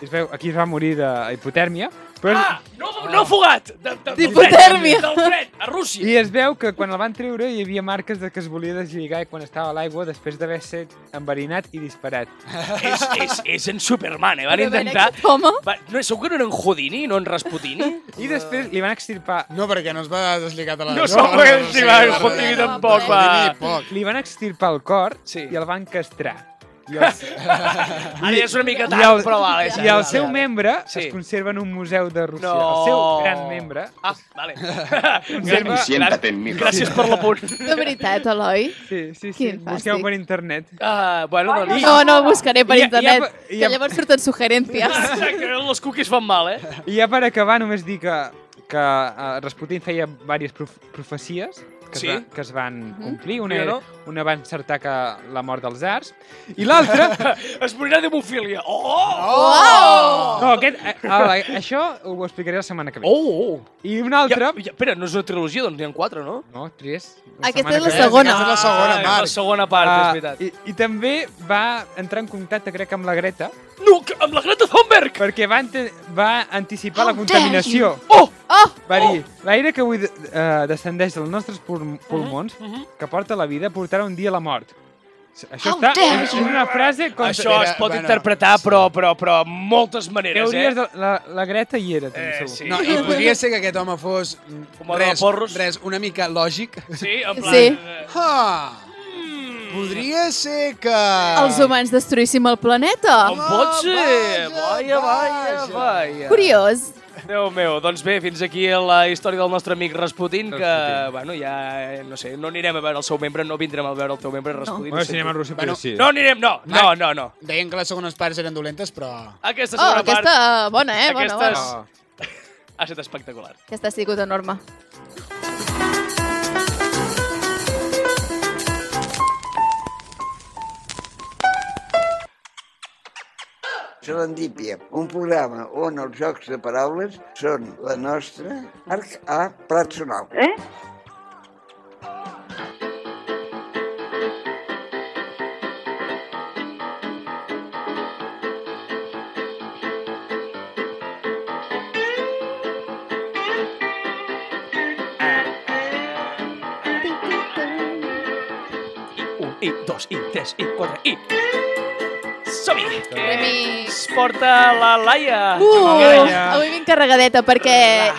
I es veu, aquí es va morir d'hipotèrmia. Però Ah, no, no fugat! De, de, D'hipotèrmia. Del fred, a Rússia. I es veu que quan el van treure hi havia marques de que es volia deslligar quan estava a l'aigua després d'haver estat enverinat i disparat. és, és, és en Superman, eh? Van Però intentar... home... Va, no, segur que no era en Houdini, no en Rasputini? I després li van extirpar No, perquè no es va deslligar de la... No segur que en sí, va, en va- Houdini tampoc va... Li van extirpar el cor Sí. i el van castrar. I el, Ara ja és una mica I tard, el- però vale. i el seu membre Sí. es conserva en un museu de Rússia. No. El seu gran membre Ah, vale. conserva... Siéntate en mi Gràcies per l'apunt. De veritat, Eloi? Sí, sí, sí. Quin Busqueu fàstic. per internet. Ah, bueno, doncs... No, no, ho buscaré per I- i- internet, i- i- que llavors surten sugerències. Exacte, les cookies fan mal, eh? I ja per acabar només dir que, que uh, Rasputin feia diverses prof profecies que, Sí. es va, que es van complir. Una, era, no? una va encertar que la mort dels arts i l'altra... Es morirà d'hemofília. Oh! Oh! no, aquest, eh, eh, això ho explicaré la setmana que ve. Oh! I una altra... Ja, ja, espera, no és una trilogia, doncs n'hi ha quatre, no? No, tres. Aquesta setmana és la segona. Aquesta és la segona, Ah, Marc. la segona part, és Ah, veritat. i, I també va entrar en contacte, crec, amb la Greta, No, que, amb la Greta Thunberg! perquè va, ante- va anticipar la contaminació. Oh! Oh! Va dir, l'aire que avui de, uh, descendeix dels nostres pul pulmons, mhm. que porta la vida, portarà un dia la mort. Això How està és una frase com... Això es pot bueno, interpretar, però, però, però moltes maneres, Teories eh? de la, la Greta hi era, també, Eh, segur. sí. No, i podria ser que aquest home fos Fumador res, res una mica lògic. Sí, en plan... Sí. eh, Ah, mm, podria ser que... Els humans destruíssim el planeta. Com pot ser? vaja, Vaja, vaja. Curiós. Déu meu, doncs bé, fins aquí la història del nostre amic Rasputin, que, Rasputin. bueno, ja, no sé, no anirem a veure el seu membre, no vindrem a veure el teu membre, Rasputin. Bueno, ho sento. cinema Rússia, Bueno, sí. No anirem, no, no, no, no. Deien que les segones parts eren dolentes, però... Aquesta Oh, segona aquesta part bona, eh? Bona, Aquesta bona. Oh. ha estat espectacular. Aquesta ha sigut enorme. Serendípia, un programa on els jocs de paraules són la nostra arc a plat sonal. Eh? I dos, i tres, i quatre, i... Som-hi! Ens porta la Laia. Uh, Laia. avui vinc carregadeta perquè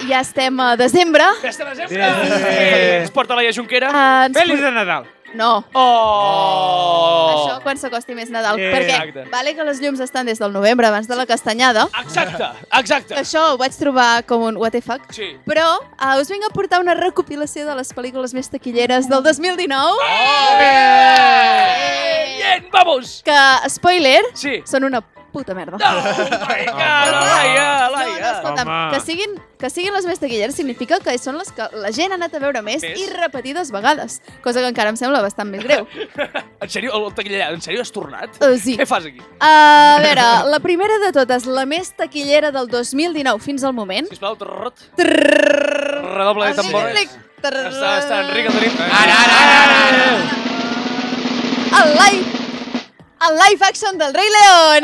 ja estem a desembre. Festa de desembre! Sí. Ens porta Laia Junquera. Uh, ens Feliç de Nadal! No, Oh! això quan s'acosti més Nadal. Eh, perquè exacte. vale que les llums estan des del novembre, abans de la castanyada. Exacte, exacte. Això ho vaig trobar com un what the fuck. Sí. Però uh, us vinc a portar una recopilació de les pel·lícules més taquilleres del 2019. Oh! Bien! Bien! Vamos! Que, spoiler, Sí. són una puta merda. Oh my God, Laia, No, no, Laia. escolta'm, Home. que siguin, que siguin les més taquilleres significa que són les que la gent ha anat a veure més Més? i repetides vegades, cosa que encara em sembla bastant més greu. En sèrio, el taquiller, en sèrio has tornat? Uh, sí. Què fas aquí? A veure, la primera de totes, la més taquillera del 2019 fins al moment. Sisplau, trrrot. Redoble de tambor. Enric, trrr, Està, està, Enric, el tenim. Ara, ara, ara, ara. El live, el live action del Rei León.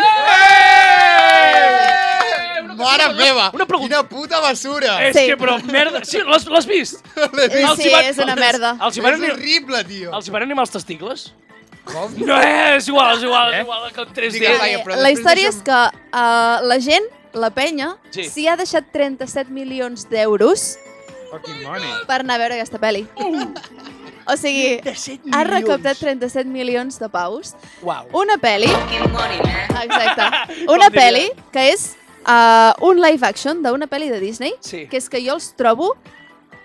Eh! Una Mare meva! Una pregunta. Quina puta basura! És Sí. que, però, merda... Sí, l'has l'has vist? Sí, Els sí, van- és una merda. Els hi van, És animar, horrible, tio. els hi van animar els testicles? Com? No, eh, és igual, és igual, és igual que en 3D. Digues, Laia, però La després història és deixa'm- que uh, la gent, la penya, Sí. s'hi ha deixat 37 milions d'euros Fucking money. per anar a veure aquesta pel·li. O sigui, 37 ha recaptat 37 milions de paus. Uau. Una pel·li... Exacte. Una pel·li que és uh, un live action d'una pel·li de Disney, Sí. que és que jo els trobo...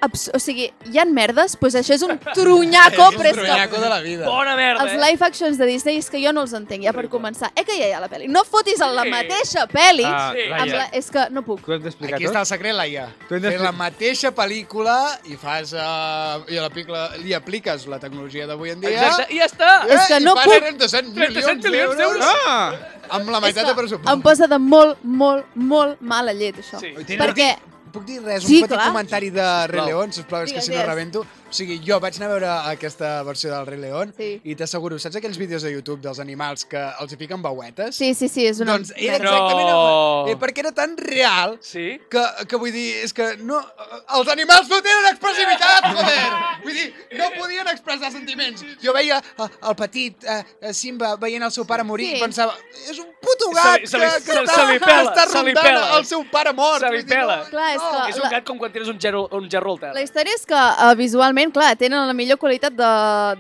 abs- O sigui, hi han merdes, doncs això és un trunyaco, És però és un que de la vida. Bona merda, els eh? live actions de Disney és que jo no els entenc, ja per començar. Eh que ja hi ha la pel·li. No fotis en la mateixa pel·li, Ah, Sí. amb Laia, la... és que no puc. tu has d'explicar Aquí tot? està el secret, Laia. Fes la mateixa pel·lícula i fas... Uh, i la pel·lícula, li apliques la tecnologia d'avui en dia. Exacte, i ja està. Eh, És que i no fas puc. 37 37 milions milions d'euros. Ah! amb la meitat de pressupost. em posa de molt, molt, molt mala llet, això. Sí. Perquè... Puc dir res? Sí, un petit clar. comentari de Rei León, sisplau, és que si no rebento. O sigui, jo vaig anar a veure aquesta versió del Rei León Sí. i t'asseguro, saps aquells vídeos de YouTube dels animals que els hi fiquen veuetes? Sí, sí, sí, és una... Doncs era exactament... No. el- Eh, perquè era tan real Sí? que, que vull dir, és que no, els animals no tenen expressivitat, joder! Vull dir, no podien expressar sentiments. Jo veia eh, el petit eh, Simba veient el seu pare morir Sí. i pensava, és un puto Se gat se li- que, que, se- està, se li pela, que està se li rondant pela. el seu pare mort. Se li Vull dir, pela. no, Clar, és no. que- És un gat com quan tires un gerro, un gerro al terra. La història és que uh, visualment, clar, tenen la millor qualitat de,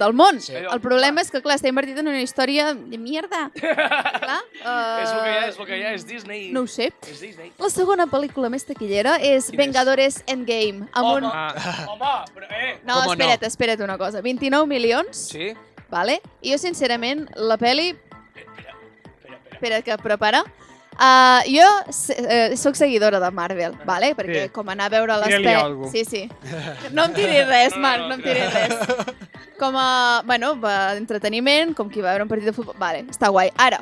del món. Sí. El problema és que, clar, està invertit en una història de mierda. clar, uh, És el que hi ha, és el que hi ha, és Disney. No ho sé. És Disney. La segona pel·lícula més taquillera és Quina és? Vengadores Endgame. Amb Home, un... Ah. home, però, eh... No, Com no? espera't, espera't una cosa. 29 milions, Sí? vale? I jo, sincerament, la peli... Espera, espera, espera. Espera, que prepara. Uh, jo eh, sóc seguidora de Marvel, vale? perquè Sí. com anar a veure les pel·lis... Sí, sí. No em tiris res, Marc, no. em tiris res. Com a, bueno, entreteniment, com qui va veure un partit de futbol... Vale, està guai. Ara,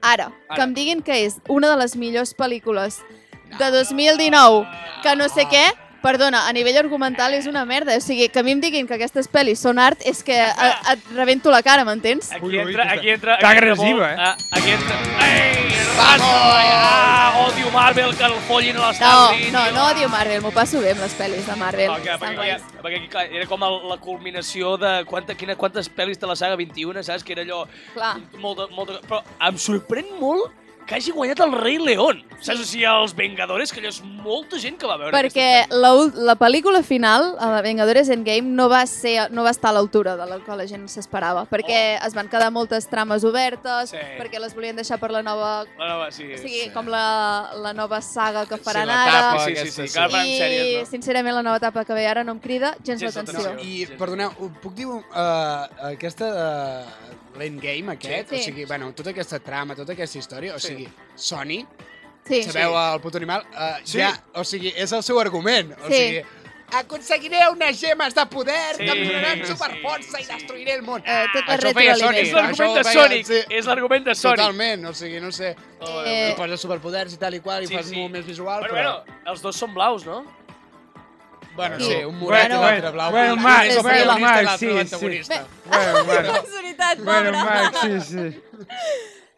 ara, Ara. que em diguin que és una de les millors pel·lícules de 2019, que no sé què, perdona, a nivell argumental és una merda. O sigui, que a mi em diguin que aquestes pel·lis són art és que a, et rebento la cara, m'entens? Aquí entra, que aquí entra... entra agressiva, eh? Ah, aquí entra... Ei, Ah, odio Marvel, que el follin a No, l'Star Wars. no, no odio Marvel, m'ho passo bé amb les pel·lis de Marvel. Perquè, Estan perquè, perquè aquí, clar, era com el, la culminació de quanta, quina, quantes pel·lis de la saga 21, saps? Que era allò... Clar. Molt de, molt de, però em sorprèn molt que hagi guanyat el Rei León. Saps? O sigui, els Vengadores, que allò és molta gent que va veure Perquè la, la pel·lícula final, a la Vengadores Endgame, no va, ser, no va estar a l'altura de la que la gent s'esperava, perquè es van quedar moltes trames obertes, Sí. perquè les volien deixar per la nova... La nova, sí. O sigui, sí. com la, la nova saga que faran la ara. tapa. Sí, sí, sí, sí, sí. que I, sèries, no? sincerament, la nova etapa que ve ara no em crida gens Gens l'atenció. I, Sí. perdoneu, puc dir uh, aquesta uh, l'endgame aquest? Sí. O sigui, bueno, tota aquesta trama, tota aquesta història, o Sí. sigui, Sony, Sí. sabeu el puto animal, uh, Sí. ja, o sigui, és el seu argument. O Sí. sigui, aconseguiré unes gemes de poder Sí, que em donaran sí, superforça sí. i destruiré el món. Eh, tot Això feia Sony. És l'argument de Sonic. sí. És l'argument de Sonic. Totalment, o sigui, no sé, Eh, i poses superpoders i tal i qual, i Sí, fas sí. molt més visual, Bueno, però... bueno, els dos són blaus, no? Bueno, Sí. sí, un morat Bueno, i l'altre blau. bueno, Un Marc, és el bueno, Marc, sí, sí. Bueno, bueno. Casualitat, Bueno, pobra. Marc, sí, sí.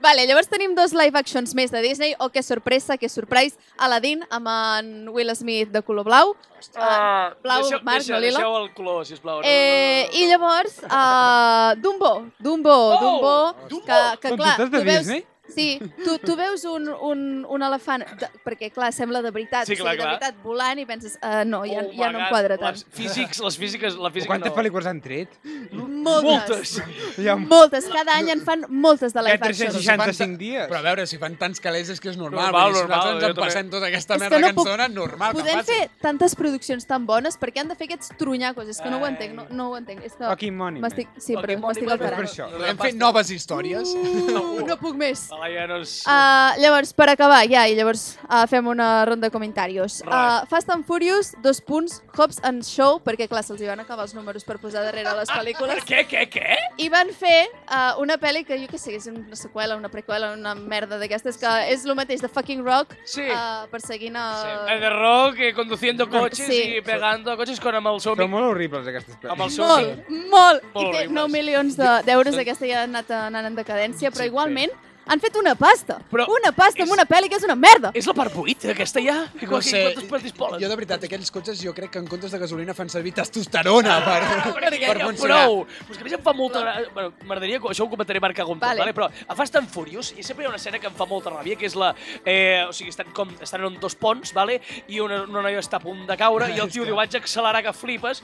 Vale, llavors tenim dos live actions més de Disney. Oh, que sorpresa, que surprise. Aladdin amb en Will Smith de color blau. Ah, blau, deixeu, Marc, deixeu, no lila. Deixeu el color, sisplau. No, Eh, no, no, I llavors, uh, Dumbo, Dumbo, Oh, Dumbo, Dumbo. que, que Són clar, tu veus... Sí, tu, tu veus un, un, un elefant, de, perquè clar, sembla de veritat, Sí, o sigui, clar, de clar. veritat, volant i penses, uh, no, ja, Oh ja no em quadra tant. Les físics, les físiques, la física Quantes no. pel·lícules han tret? Moltes. Moltes. Ha, Moltes. Cada any en fan moltes de live action. 365 dies. Però a veure, si fan tants calés és que és normal. Normal, dir, si normal, nosaltres ens en també. passem tota aquesta És que merda no que, puc- ens donen, normal Podem fer tantes produccions tan bones perquè han de fer aquests trunyacos. És que no ho Ai. entenc, no, no ho entenc. És que Fucking money, man. m'estic... Sí, però money, m'estic alterant. Podem fer noves històries. Uh, no puc més. No és... Uh, llavors, per acabar, ja, i llavors uh, fem una ronda de comentaris. Uh, Fast and Furious, dos punts, Hobbs and Show, perquè clar, se'ls van acabar els números per posar darrere les pel·lícules. Què, què, què? I van fer uh, una pel·li que jo què sé, és una seqüela, una preqüela, una merda d'aquestes, que és el mateix de fucking Rock, Sí. uh, perseguint a... El de Rock eh, conduciendo coches Sí. y pegando coches con amb el seu Són molt horribles, aquestes Amb pel·lícules. el seu Molt, molt! Molt I té horribles. 9 milions de- d'euros, aquesta ja ha anat anant en decadència, però Sí, igualment han fet una pasta. Però una pasta amb és- una pel·li que és una merda. És la part 8, aquesta ja? No sé, Quantes jo de veritat, aquells cotxes jo crec que en comptes de gasolina fan servir testosterona per, Perquè per ja funcionar. prou. Però és que a mi em fa molta... Bueno, m'agradaria... Això ho comentaré com Vale. vale. vale? però a Fast and Furious i sempre hi ha una escena que em fa molta ràbia, que és la... Eh, o sigui, estan, com, estan en dos ponts, vale? i una, una noia està a punt de caure, i el tio diu, vaig accelerar que flipes,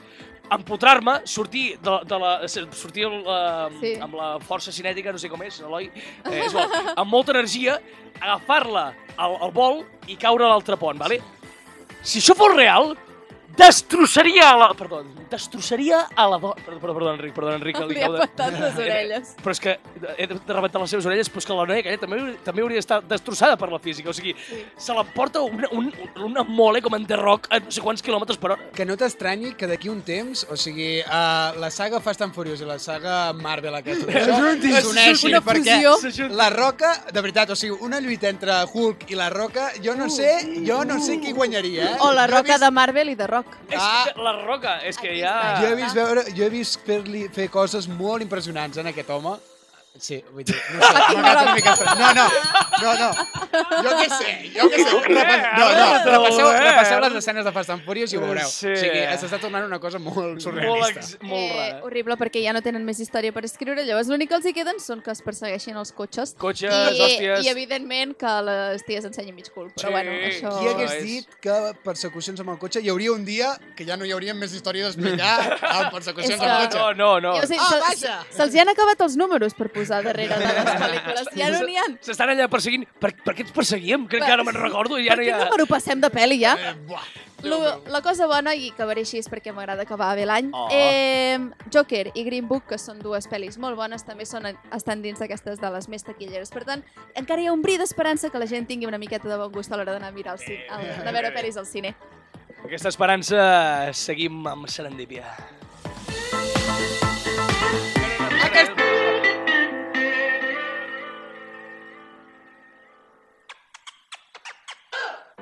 empotrar-me, sortir de, de la, sortir la, Sí. amb la força cinètica, no sé com és, Eloi, eh, és igual, amb molta energia, agafar-la al, al vol i caure a l'altre pont, vale? Si això fos real, destrossaria a la... Perdó, destrossaria a la dona... Perdó, perdó, perdó, Enric, perdó, Enric. Li ha patat les orelles. Però és que he de rebentar les seves orelles, però és que la noia aquella també, també hauria d'estar destrossada per la física. O sigui, sí. se l'emporta una, un, una mole com en The Rock a no sé quants quilòmetres per hora. Que no t'estranyi que d'aquí un temps, o sigui, uh, la saga Fast and Furious i la saga Marvel aquesta, això, s'uneixin, Una perquè fusió. la Roca, de veritat, o sigui, una lluita entre Hulk i la Roca, jo no sé, jo no sé qui guanyaria, eh? O la roca vist- de Marvel i de Rock. És Ah. que la roca, és que ja... Jo he vist, veure, jo he vist fer-li fer coses molt impressionants en aquest home. Sí, vull dir, no sé, m'ha quedat una mica estrany. No, no, no, no. Jo què sé, jo què sé. Repa... No, no, repasseu, Eh? repasseu les escenes de Fast and Furious i ho veureu. Sí. O sigui, s'està tornant una cosa molt Molt, surrealista. ex, molt eh, rara. horrible, perquè ja no tenen més història per escriure. Llavors, l'únic que els hi queden són que es persegueixin els cotxes. Cotxes, I, hòsties... I, evidentment, que les ties ensenyin mig cul. Però Sí. bueno, això... Qui hagués és- dit que persecucions amb el cotxe hi hauria un dia que ja no hi hauria més història d'explicar amb persecucions amb el cotxe? No, no, no. Ja ho sé, Ah, se-! Se'ls hi han acabat els números per posar darrere de les pel·lícules. Ja no n'hi ha. S'estan allà perseguint. Per, per què ens perseguíem? Crec que ara me'n recordo. Ja Per no hi ha... número passem de pel·li, ja? Eh, buah. Lo, la cosa bona, i acabaré així és perquè m'agrada acabar bé l'any, Oh. eh, Joker i Green Book, que són dues pel·lis molt bones, també són, estan dins d'aquestes de les més taquilleres. Per tant, encara hi ha un bri d'esperança que la gent tingui una miqueta de bon gust a l'hora d'anar a mirar al cine, a, a veure pel·lis al cine. Aquesta esperança seguim amb serendípia.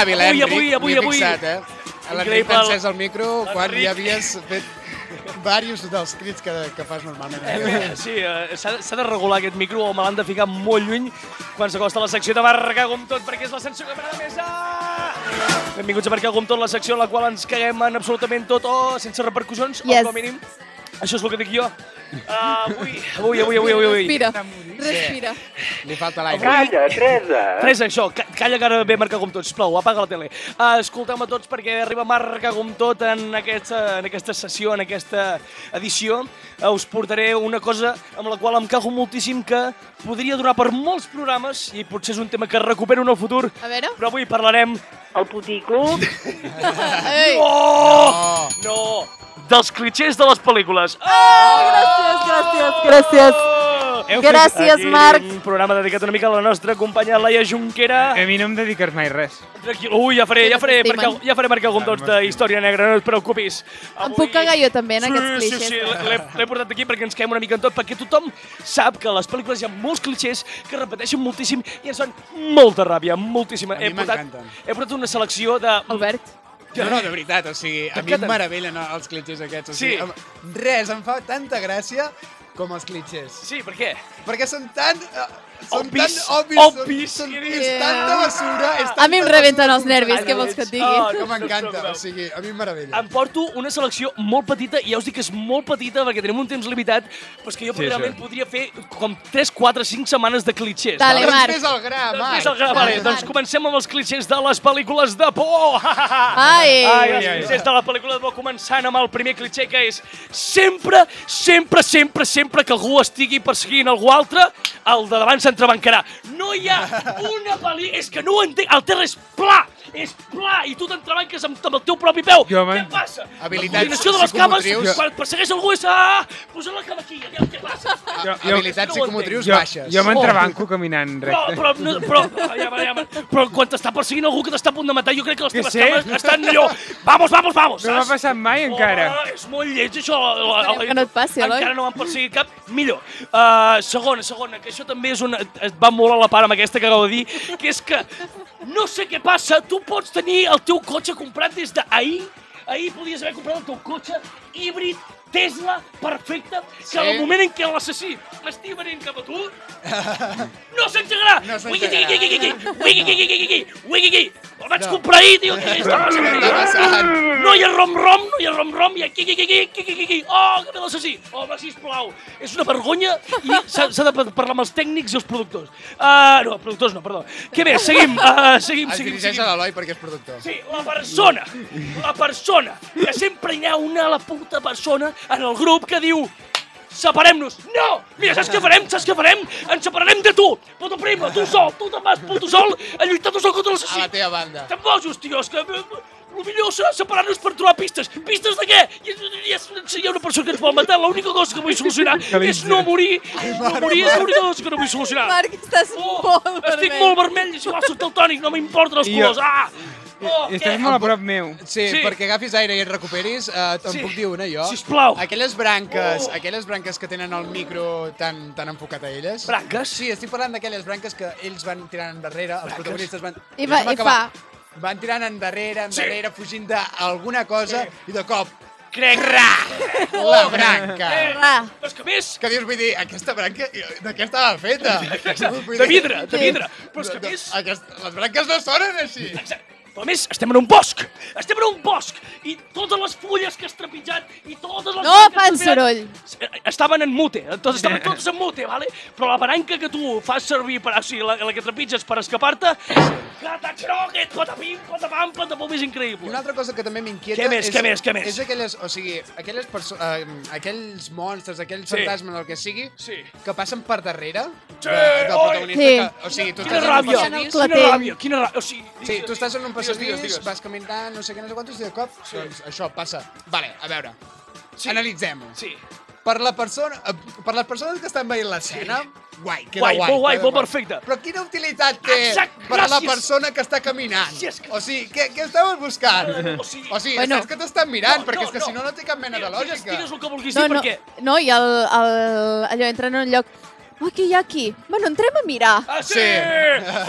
Hàbil, eh, Avui, avui, avui, avui. fixat, eh? L'Enric encès el micro quan ja havies fet diversos dels crits que, que fas normalment. Eh, Sí, eh, s'ha de regular aquest micro o me l'han de ficar molt lluny quan s'acosta la secció de Marca com tot, perquè és la secció que m'agrada més. Ah! Benvinguts a Marca com tot, la secció en la qual ens caguem en absolutament tot o sense repercussions, Yes. o com a mínim. Això és el que dic jo. Uh, avui, avui, avui, avui, avui, avui. Respira, respira. Li falta l'aire. Calla, Teresa! Res, això, ca- calla que ara ve Marca com tot, sisplau, apaga la tele. Uh, Escolteu-me tots perquè arriba Marca com tot en aquesta, en aquesta sessió, en aquesta edició. Uh, us portaré una cosa amb la qual em cago moltíssim que podria durar per molts programes i potser és un tema que recupero en el futur, A veure. però avui parlarem... El puticlub? Ei, Oh! No! Dels clichés de les pel·lícules. gràcies, gràcies, gràcies. Heu Gràcies, Aquí Marc. Un programa dedicat una mica a la nostra companya Laia Junquera. A mi no em dediques mai res. Tranquil. Ui, ja faré, ja faré, perquè, ja faré marcar algun tots de història negra, no et preocupis. Em puc cagar jo també en sí, aquests Sí, clichés. sí, l'he- portat aquí perquè ens caiem una mica en tot, perquè tothom sap que a les pel·lícules hi ha molts clichés que repeteixen moltíssim i ens fan molta ràbia, moltíssima. A mi he, portat, m'encanten. he portat una selecció de... Albert, No, no, de veritat, o sigui, a mi em meravellen els clitxers aquests. O Sí. sigui, em- res, em fa tanta gràcia com els clitxers. Sí, per què? Perquè són tan... Uh, són Obvis, tan obvis, obvis, són, són, és tanta basura, és tanta A mi em rebenten els nervis, què vols que et digui? Oh, Que no us m'encanta, o sigui, a mi em meravella. Em porto una selecció molt petita, i ja us dic que és molt petita perquè tenim un temps limitat, però és que jo Sí, realment sí. podria fer com 3, 4, 5 setmanes de clitxers. Dale, vale? Marc. Després el gra, Marc. Després el gra, vale, Marc. doncs comencem amb els clitxers de les pel·lícules de por. Ai. Ai, els ai, ai. clitxers de la pel·lícula de por, començant amb el primer clitxer, que és sempre, sempre, sempre, sempre que algú estigui perseguint algú altre, el de davant s'entrebancarà. No hi ha una pel·li... És que no ho entenc. El terra és pla, és pla, i tu t'entrebanques amb, amb el teu propi peu. Jo Què passa? Habilitats la coordinació de les cames, psicomotrius. quan persegueix algú és... Ah, posa la cama aquí, aviam què passa. Jo, jo, Habilitats no psicomotrius jo, baixes. jo m'entrebanco caminant Però, recte. però, no, però, ja, ja, va. però quan t'està perseguint algú que t'està a punt de matar, jo crec que les teves sé. cames estan allò... Vamos, vamos, vamos! No m'ha passat mai encara. Home, és molt lleig, això. La, la, Esperem que no et passi, Eloi. Encara no m'han perseguit cap. Millor. Uh, segona, segona, que això també és una... Et va molt a la part amb aquesta que acabo de dir, que és que no sé què passa, tu pots tenir el teu cotxe comprat des d'ahir, ahir podies haver comprat el teu cotxe híbrid, Tesla perfecta que sí. en moment en què l'assassí m'estigui venint cap a tu, no s'engegarà! No s'engegarà! El vaig comprar ahir, tio! No hi ha rom-rom, no hi ha rom-rom, i aquí, aquí, aquí, aquí, aquí, aquí. Oh, que ve l'assassí! Home, sisplau! És una vergonya i s'ha de parlar amb els tècnics i els productors. Uh, no, productors no, perdó. Què bé, seguim, uh, seguim, seguim. Es dirigeix a l'Eloi perquè és productor. Sí, la persona, la persona, que sempre hi ha una, la puta persona en el grup que diu Separem-nos! No! Mira, saps què farem? Saps què farem? Ens separarem de tu! Puto prima, tu sol! Tu te'n vas, puto sol, a lluitar tu sol contra A l'assassí! la teva banda. Te'n bojos, tio, és que... El millor serà separar-nos per trobar pistes. Pistes de què? I, i, i hi ha una persona que ens vol matar. L'única cosa que vull solucionar és no morir. No morir és l'única cosa que no vull solucionar. Marc, estàs Oh, molt estic vermell. molt vermell, és igual, soc daltònic, no m'importen els colors. Ah! Oh, estàs molt a prop meu. Sí, Sí. perquè agafis aire i et recuperis, eh, em Sí. puc dir una, jo? Sisplau. Aquelles branques, Oh. aquelles branques que tenen el micro tan, tan enfocat a elles. Branques? Sí, estic parlant d'aquelles branques que ells van tirant endarrere, els protagonistes van... I va- i acabar. fa- Van tirant endarrere, Sí. endarrere, fugint d'alguna cosa, i de cop, Crec. la branca! Eh, Ah. però és que més, Que dius, vull dir, aquesta branca, de què estava feta? De vidre, de Sí. vidre. Però és que més... aquest, les branques no sonen així. Exacte. Però a més, estem en un bosc! Estem en un bosc! I totes les fulles que has trepitjat i totes les... No fan soroll. eh, Estaven en mute, tots estaven tots en mute, vale? Però la branca que tu fas servir, per, o sigui, la, la que trepitges per escapar-te, catacroquet, patapim, patapam, patapum, és I increïble. una altra cosa que també m'inquieta Què més, és, què més, què més? és aquelles, o sigui, aquelles perso uh, aquells monstres, aquells Sí. fantasmes, el que sigui, Sí. que passen per darrere Sí, de, del protagonista. Sí. Que, o sigui, tu Quina estàs en un ràbia, passadís, Clatell. quina ràbia, quina ràbia. O sigui, Sí, tu estàs en un passadís, digues, digues. vas caminant, no sé què, no sé quantos, i de cop, doncs això passa. Vale, a veure, Sí. analitzem-ho. Sí. Per, la persona, eh, per les persones que estan veient l'escena, guai, queda Guai, guai. molt guai, molt perfecte. Però quina utilitat té Exacte, per a la persona que està caminant? Gràcies. O sigui, què, què estaves buscant? O sigui- o sigui Bueno. saps que t'estan mirant, No, perquè no, és que no. si no, no té cap mena de Digues, lògica. digues el que vulguis No, dir, no, perquè... no, i el, el, allò, entren en un lloc... Què hi ha aquí? Bueno, entrem a mirar. Ah, sí! Sí.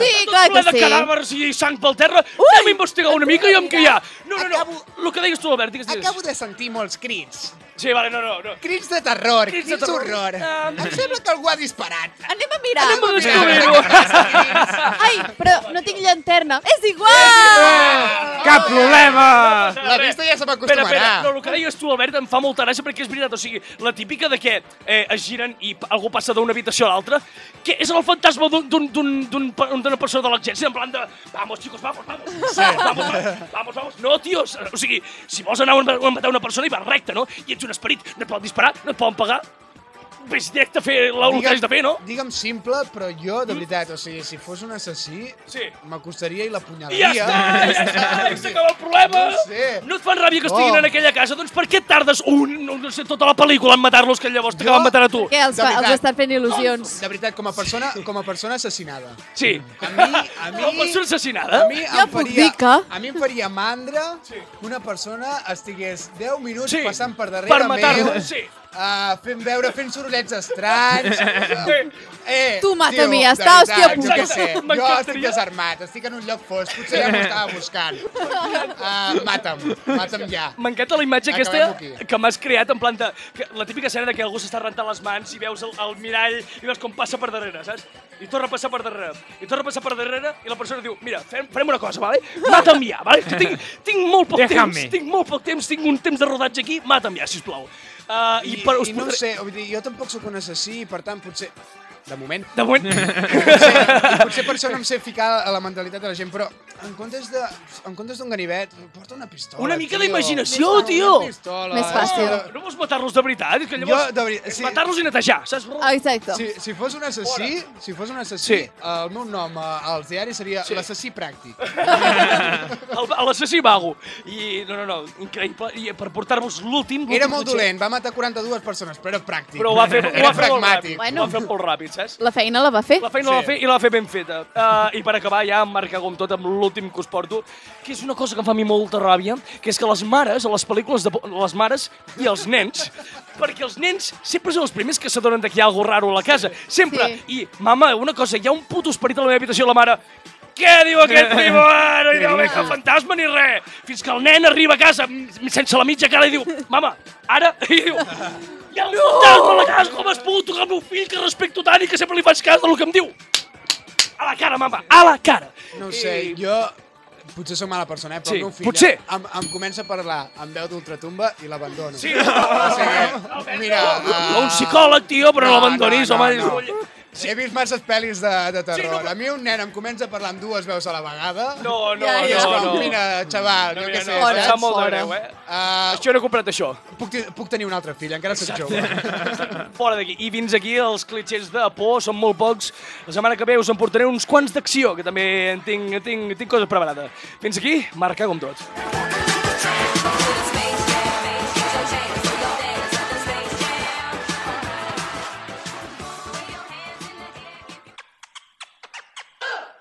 Sí, Tot clar ple que de sí. cadàvers i sang pel terra. Anem a investigar una mica i amb què hi ha. No, no, no. Acabo- El que deies tu, Albert, digues, digues. Acabo de sentir molts crits. Sí, vale, no, no, no. Crits de terror, Crits crits, de terror. d'horror. Ah, Em sembla que algú ha disparat. Anem a mirar. Anem a Mira, descobrir-ho. aquí? Ai, però no tinc llanterna. És igual! Cap problema! La vista ja se Espera, espera, m'acostumarà. no, el que deies tu, Albert, em fa molta gràcia perquè és veritat, o sigui, la típica de que eh, es giren i algú passa d'una habitació a l'altra, que és el fantasma d'un- d'un- d'un- d'un- d'una persona de l'exèrcit, en plan de, vamos, chicos, vamos, vamos, Sí. vamos, vamos, vamos, vamos. No, tios, o sigui, si vols anar a matar una persona i vas recte, no? I ets un esperit, no et poden disparar, no et poden pagar, vés directe a fer la, el que has de fer, no? Digue'm simple, però jo, de veritat, o sigui, si fos un assassí, Sí. m'acostaria i I ja l'apunyalaria. està, ja està, s'acaba el problema. No sé. No et fan ràbia que estiguin Oh. en aquella casa? Doncs per què tardes un, no, sé, tota la pel·lícula en matar-los que llavors t'acaben matant a tu? Que els, veritat. els estan fent il·lusions. De veritat, com a persona, com a persona assassinada. Sí. A mi, a mi... Una persona assassinada? A mi Jo em faria, dir que- A mi em faria mandra que una persona estigués 10 minuts Sí. passant per darrere Per meu sí. Uh, fent veure, fent sorollets estranys. eh, Tu mata-m'hi, ja de està, hòstia veritat, Jo què sé, jo M'encantaria. estic desarmat, estic en un lloc fosc, potser ja m'ho estava buscant. Uh, mata'm, mata'm ja. M'encanta la imatge aquesta Acabem aquí. que m'has creat en planta... Que, la típica escena de que algú s'està rentant les mans i veus el, el mirall i veus com passa per darrere, saps? I torna a passar per darrere, i torna a passar per darrere i la persona diu, mira, fem, farem una cosa, vale? Mata'm ja, vale? Que tinc, tinc molt poc Déjame. temps, tinc molt poc temps, tinc un temps de rodatge aquí, mata'm ja, sisplau. Uh, I, I, per, us i no podré- sé, jo tampoc sóc un assassí, per tant, potser... De moment, De moment, I potser per això no em sé ficar a la mentalitat de la gent, però en comptes de, en comptes d'un ganivet, porta una pistola, Una mica tio. d'imaginació, Una tio. pistola. Més fàcil. no vols matar-los de veritat? És que Jo, llavors, de veritat, és sí. matar-los i netejar, saps? Exacte. Si, si fos un assassí, si fos un assassí, Sí. el meu nom eh, als diaris seria Sí. l'assassí pràctic. L'assassí vago. I, no, no, no, increïble. I per portar-vos l'últim... Era molt cotxet. dolent, va matar 42 persones, però era pràctic. Però ho va fer, ho va fer molt pragmàtic. ràpid. Bueno. Ho va fer molt ràpid, saps? La feina la va fer. La feina sí. la va fer i la va fer ben feta. Uh, I per acabar ja em marca com tot amb l'últim que us porto, que és una cosa que em fa a mi molta ràbia, que és que les mares, a les pel·lícules de les mares i els nens, perquè els nens sempre són els primers que s'adonen que hi ha alguna raro a la casa. Sempre. Sí. I, mama, una cosa, hi ha un puto esperit a la meva habitació, la mare... Què diu aquest primo? Ah, no hi deu haver cap fantasma ni res. Fins que el nen arriba a casa mm, sense la mitja cara i diu, mama, ara... I diu, hi ha un fantasma a la casa, com es puc tocar el meu fill que respecto tant i que sempre li faig cas del que em diu. A la cara, mama, a la cara. No ho sé, I- jo potser sóc mala persona, eh, però Sí, el meu fill potser. Em, em comença a parlar amb veu d'ultratumba i l'abandono. Sí, O sigui, mira... no, un uh, psicòleg, tio, però no, no, l'abandonis, no, home. no. dius, Sí. He vist masses pel·lis de, de terror. Sí, no, però- A mi un nen em comença a parlar amb dues veus a la vegada. No, no, Ja, ja. no, com, no. mira, xaval, No, jo mira, què sé, no, Fora, molt de fora. greu, eh? Uh, Això no he comprat això. puc, puc tenir un altre fill, encara soc jove. Fora d'aquí. I fins aquí els clitxers de por, són molt pocs. La setmana que ve us en portaré uns quants d'acció, que també en tinc, en tinc, tinc coses preparades. Fins aquí, marcar com tot.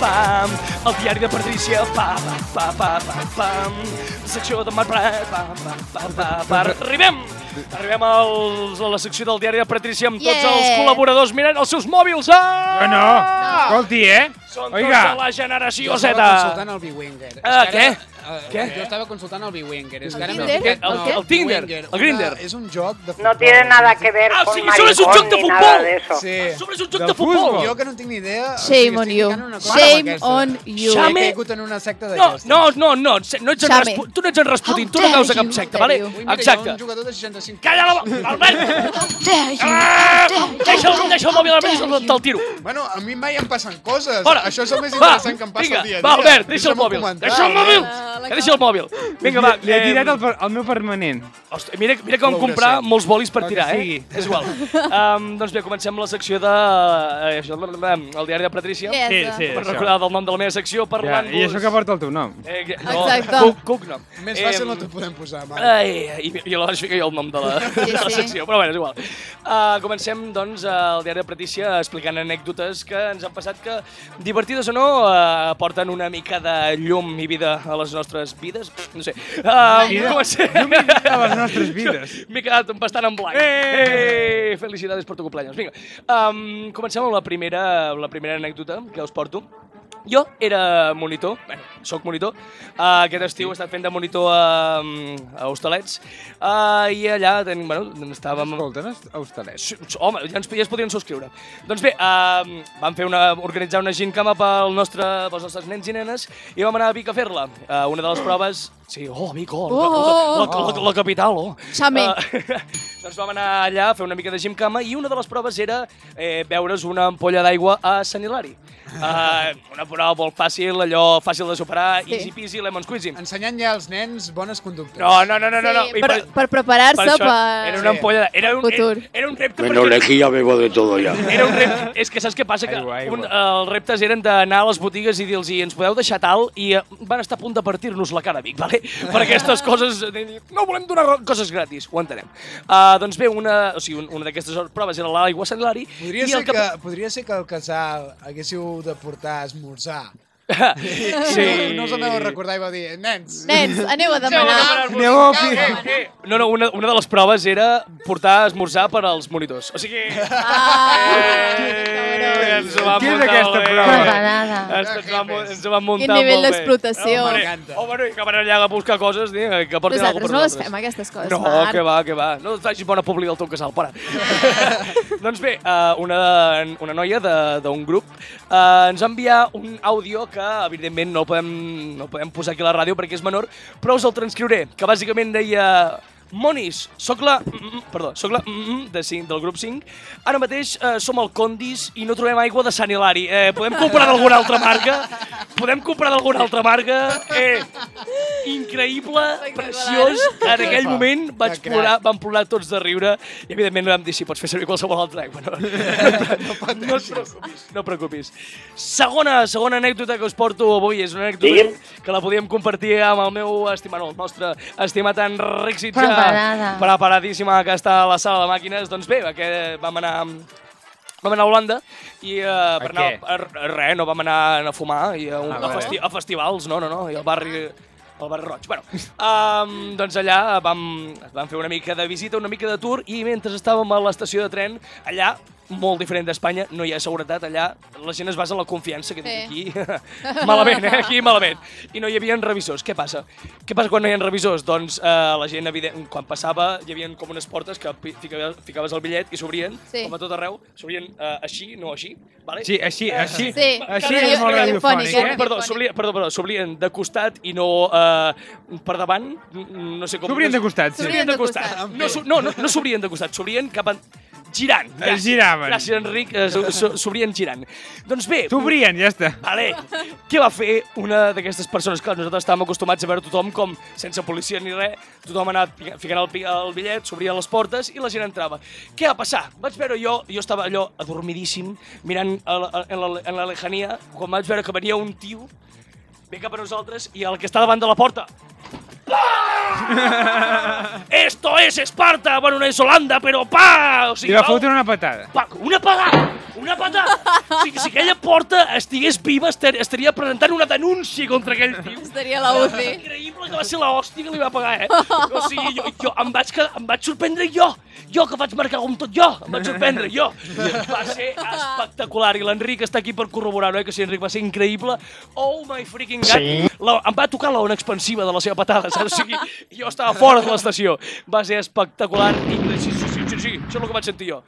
Pam, el diari de Patrícia, pa, pa, pa, pa, pa, pam, secció de Marc Prat, pa, pa, pa, pa, pa, arribem! Arribem als, a la secció del diari de Patrícia amb tots Yeah. els col·laboradors mirant els seus mòbils. Ah! No, no. Escolti, eh? Són Oiga. tots de la generació Jo Z. estava consultant el B-Winger. Ah, què? Eh, Què? Jo estava consultant el B-Winger. És que ara El Tinder? El- no, el Tinder? El Grindr? una- És un joc de futbol. No tiene nada que ver Ah, con això no és un maricón joc de ni futbol. nada de eso. Sí. Sobre és un joc de futbol. futbol. Jo que no tinc ni idea... o Shame sigui, on you. ficant una cosa Shame on you. He Xame. caigut en una secta No, d'aquestes. no, no, no, no ets en tu no ets en Rasputin, tu no veus a cap secta, vale? Exacte. Un jugador de 65 Calla la boca, Albert! Ah! Deixa, el- deixa el mòbil, Albert, te'l tiro. Bueno, a mi mai em passen coses. Això és el més interessant que em passa el dia a dia. Va, Albert, deixa el mòbil. Deixa el mòbil. Que deixa el mòbil. Vinga, va. Li he eh, tirat el, per- el meu permanent. Hosti, mira, mira com comprar molts bolis per tirar, eh? És igual. Um, doncs bé, comencem la secció de... Eh, això, el diari de Patrícia. Yes. Sí, sí. Per això. recordar del nom de la meva secció, Ja, parlant-vos... I això que porta el teu nom. Eh, que- no, Exacte. Cook, Cook no. Més fàcil Em, no t'ho podem posar, Marc. Ai, i, i aleshores fica jo el nom de la, de la sí. secció, però bueno, és igual. Uh, comencem, doncs, el diari de Patricia explicant anècdotes que ens han passat que, divertides o no, uh, porten una mica de llum i vida a les nostres vides. No sé. Uh, Vida? comencem... A les nostres vides. M'he quedat bastant en blanc. Eh! Felicidades per tu cumpleaños. Vinga, um, comencem amb la primera, la primera anècdota que us porto. Jo era monitor, bueno, soc monitor. Uh, aquest estiu he estat fent de monitor a, a Hostalets. Uh, I allà ten, bueno, estàvem... Escolta, no és hostalet. Sí, Home, ja ens, ja es podrien subscriure. Doncs bé, uh, vam fer una, organitzar una gincama pel nostre, pels nostres nens i nenes i vam anar a Vic a fer-la. Uh, una de les proves Sí, oh, amic, oh, Oh, la, oh, la, la, la, la capital, oh. Xame. Uh, doncs vam anar allà a fer una mica de gimcama i una de les proves era eh, beure's una ampolla d'aigua a Sant Hilari. Uh, una prova molt fàcil, allò fàcil de superar, Sí. easy peasy, lemon squeezy. Ensenyant ja als nens bones conductes. No, no, no, no, no. no. Sí, per, per preparar-se per per, Era una ampolla... Era, un, Futur. era, era un repte Menos perquè... lejía bebo de todo ya. Era un repte. És que saps què passa? Que Aigua, aigua. un, els reptes eren d'anar a les botigues i dir-los ens podeu deixar tal i eh, van estar a punt de partir-nos la cara, Vic, vale? Per aquestes coses, dir, no volem donar coses gratis, ho entenem. Uh, doncs bé, una, o sigui, un- una d'aquestes proves era l'aigua a Sant Hilari Podria, i ser el que, podria ser que al casal haguéssiu de portar esmorzar. Sí. No us aneu a recordar i vau dir, nens, Nens, aneu a demanar. Aneu a Eh, fi- eh, No, no, una, una de les proves era portar esmorzar per als monitors. O sigui... Ah, Eh, ens ho vam Què és aquesta prova? Preparada. Ens, ens, vam, ens ho vam muntar Quin nivell molt bé. d'explotació. Oh, bueno, i que van allà a buscar coses, eh, que portin alguna Nosaltres per no les nosaltres. fem, aquestes coses, No, Marc. que va, que va. No et facis bona publi del teu casal, para. doncs bé, uh, una, una noia de- d'un grup ens va enviar un àudio que, evidentment, no podem, no podem posar aquí a la ràdio perquè és menor, però us el transcriuré, que bàsicament deia... Monis, sóc la... mm, mm, Perdó, sóc la... mm, mm, De 5, del grup 5. Ara mateix eh, som al Condis i no trobem aigua de Sant Hilari. Eh, podem comprar d'alguna altra marca? Podem comprar d'alguna altra marca? Eh, increïble, preciós. En aquell moment vaig plorar, vam plorar tots de riure i evidentment vam dir, sí, pots fer servir qualsevol altra aigua. No, no, no, et preocupis, no et preocupis. Segona, segona anècdota que us porto avui és una anècdota que la podíem compartir amb el meu estimat, no, el nostre estimat Enric Sitjà. Preparada. Preparadíssima que està a la sala de màquines. Doncs bé, que vam anar Vam anar a Holanda i uh, per anar què? a, a, res, no vam anar a fumar i a, un, Ah, a, festi a festivals, no, no, no, i al barri al barri roig. Bueno, um, doncs allà vam, vam fer una mica de visita, una mica de tour i mentre estàvem a l'estació de tren, allà molt diferent d'Espanya, no hi ha seguretat allà, la gent es basa en la confiança, que dic aquí, malament, eh? aquí malament. I no hi havia revisors. Què passa? Què passa quan no hi ha revisors? Doncs eh, la gent, evident, quan passava, hi havia com unes portes que ficaves, ficaves el bitllet i s'obrien, Sí. com a tot arreu, s'obrien eh, així, no així, vale? Sí, així, així. Sí. Així és molt radiofònic, radiofònic, eh? Perdó, s'oblien, perdó, perdó, de costat i no eh, per davant, no sé com... S'obrien de costat, sí. S'obrien de costat. S'obrien No, no, no, no s'obrien de costat, s'obrien cap a... Girant. Es giraven. Gràcies, Enric, eh, s'o- s'o- s'obrien girant. Doncs bé, T'obrien, ja està. Vale. Què va fer una d'aquestes persones? Clar, nosaltres estàvem acostumats a veure tothom com, sense policia ni res, tothom anava fica- ficant el, el bitllet, s'obrien les portes i la gent entrava. Què va passar? Vaig veure jo, jo estava allò adormidíssim, mirant a la, en, la, en la lejania, quan vaig veure que venia un tio, ve cap a nosaltres i el que està davant de la porta... ¡Esto es Esparta! Bueno, no es Holanda, pero pa! O sigui, va va- fotre una patada. pa, una pagada! Una patada! O sigui, si aquella porta estigués viva, estar, estaria presentant una denúncia contra aquell tio. Estaria a la UCI. Increïble que va ser l'hòstia que li va pagar, eh? O sigui, jo, jo em, vaig, em vaig sorprendre jo. Jo, que vaig marcar com tot jo. Em vaig sorprendre jo. Va ser espectacular. I l'Enric està aquí per corroborar-ho, eh? Que sí, Enric, va ser increïble. Oh my freaking god. Sí. La, em va tocar la ona expansiva de la seva patada, saps? O sigui, jo estava fora de l'estació. Va ser espectacular. Increïble. Sí, sí, sí, sí, sí, això és el que vaig sentir jo.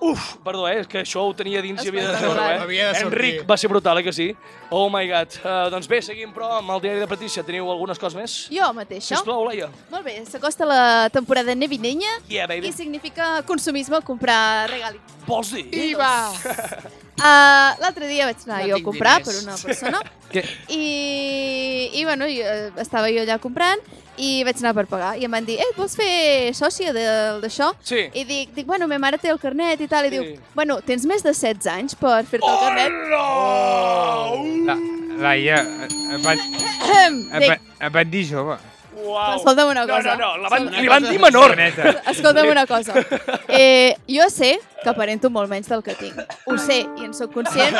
Uf, perdó, eh, és que això ho tenia dins i havia de treure, eh? Havia de sortir. Enric, va ser brutal, eh, que sí? Oh my god. Uh, doncs bé, seguim, però, amb el diari de Patricia. Teniu algunes coses més? Jo mateixa. Sisplau, Laia. Molt bé, s'acosta la temporada navideña Yeah, baby. i significa consumisme comprar regali. Vols dir? Viva! Uh, L'altre dia vaig anar No jo a comprar diners. per una persona Què? i, i bueno, jo, eh, estava jo allà comprant i vaig anar per pagar i em van dir, eh, vols fer sòcia d'això? Sí. I dic, dic, bueno, ma mare té el carnet i tal, i Sí. diu, bueno, tens més de 16 anys per fer-te el carnet? Hola! La, Laia, et van, et van dir jove. Uau. Escolta'm una No, cosa. no, no, la van, Una li van cosa- dir menor. Escolta'm una cosa. Eh, jo sé que aparento molt menys del que tinc. Ho sé i en sóc conscient.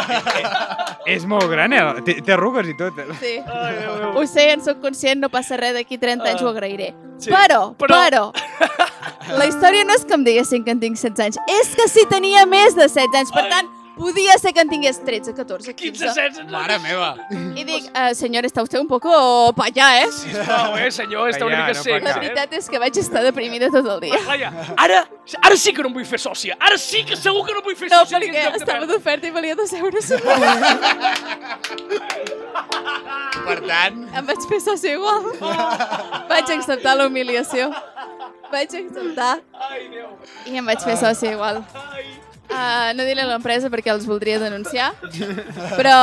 És molt gran, eh? Té, té arrugues i tot. eh? Sí. Ai. Ho sé, en sóc conscient, no passa res, d'aquí 30 anys Ah. ho agrairé. Sí, Però, però- però, la història no és que em diguessin que en tinc 16 anys, és que si tenia més de 16 anys, per Ai. Podia ser que en tingués 13, 14, 15, 15. 16... Mare meva! I dic, uh, senyor, està usted un poco pa allà, eh? Sisplau, eh, senyor, està una mica no sec. pot La veritat és que vaig estar deprimida tot el dia. Laia, ara, ara sí que no em vull fer sòcia. Ara sí que segur que no em vull fer No, sòcia. perquè estava d'oferta i valia dos euros. Per tant, Em vaig fer soci igual. Vaig acceptar la humiliació. Vaig acceptar Ai, Déu. i em vaig fer soci igual. Uh, no diré l'empresa perquè els voldria denunciar, però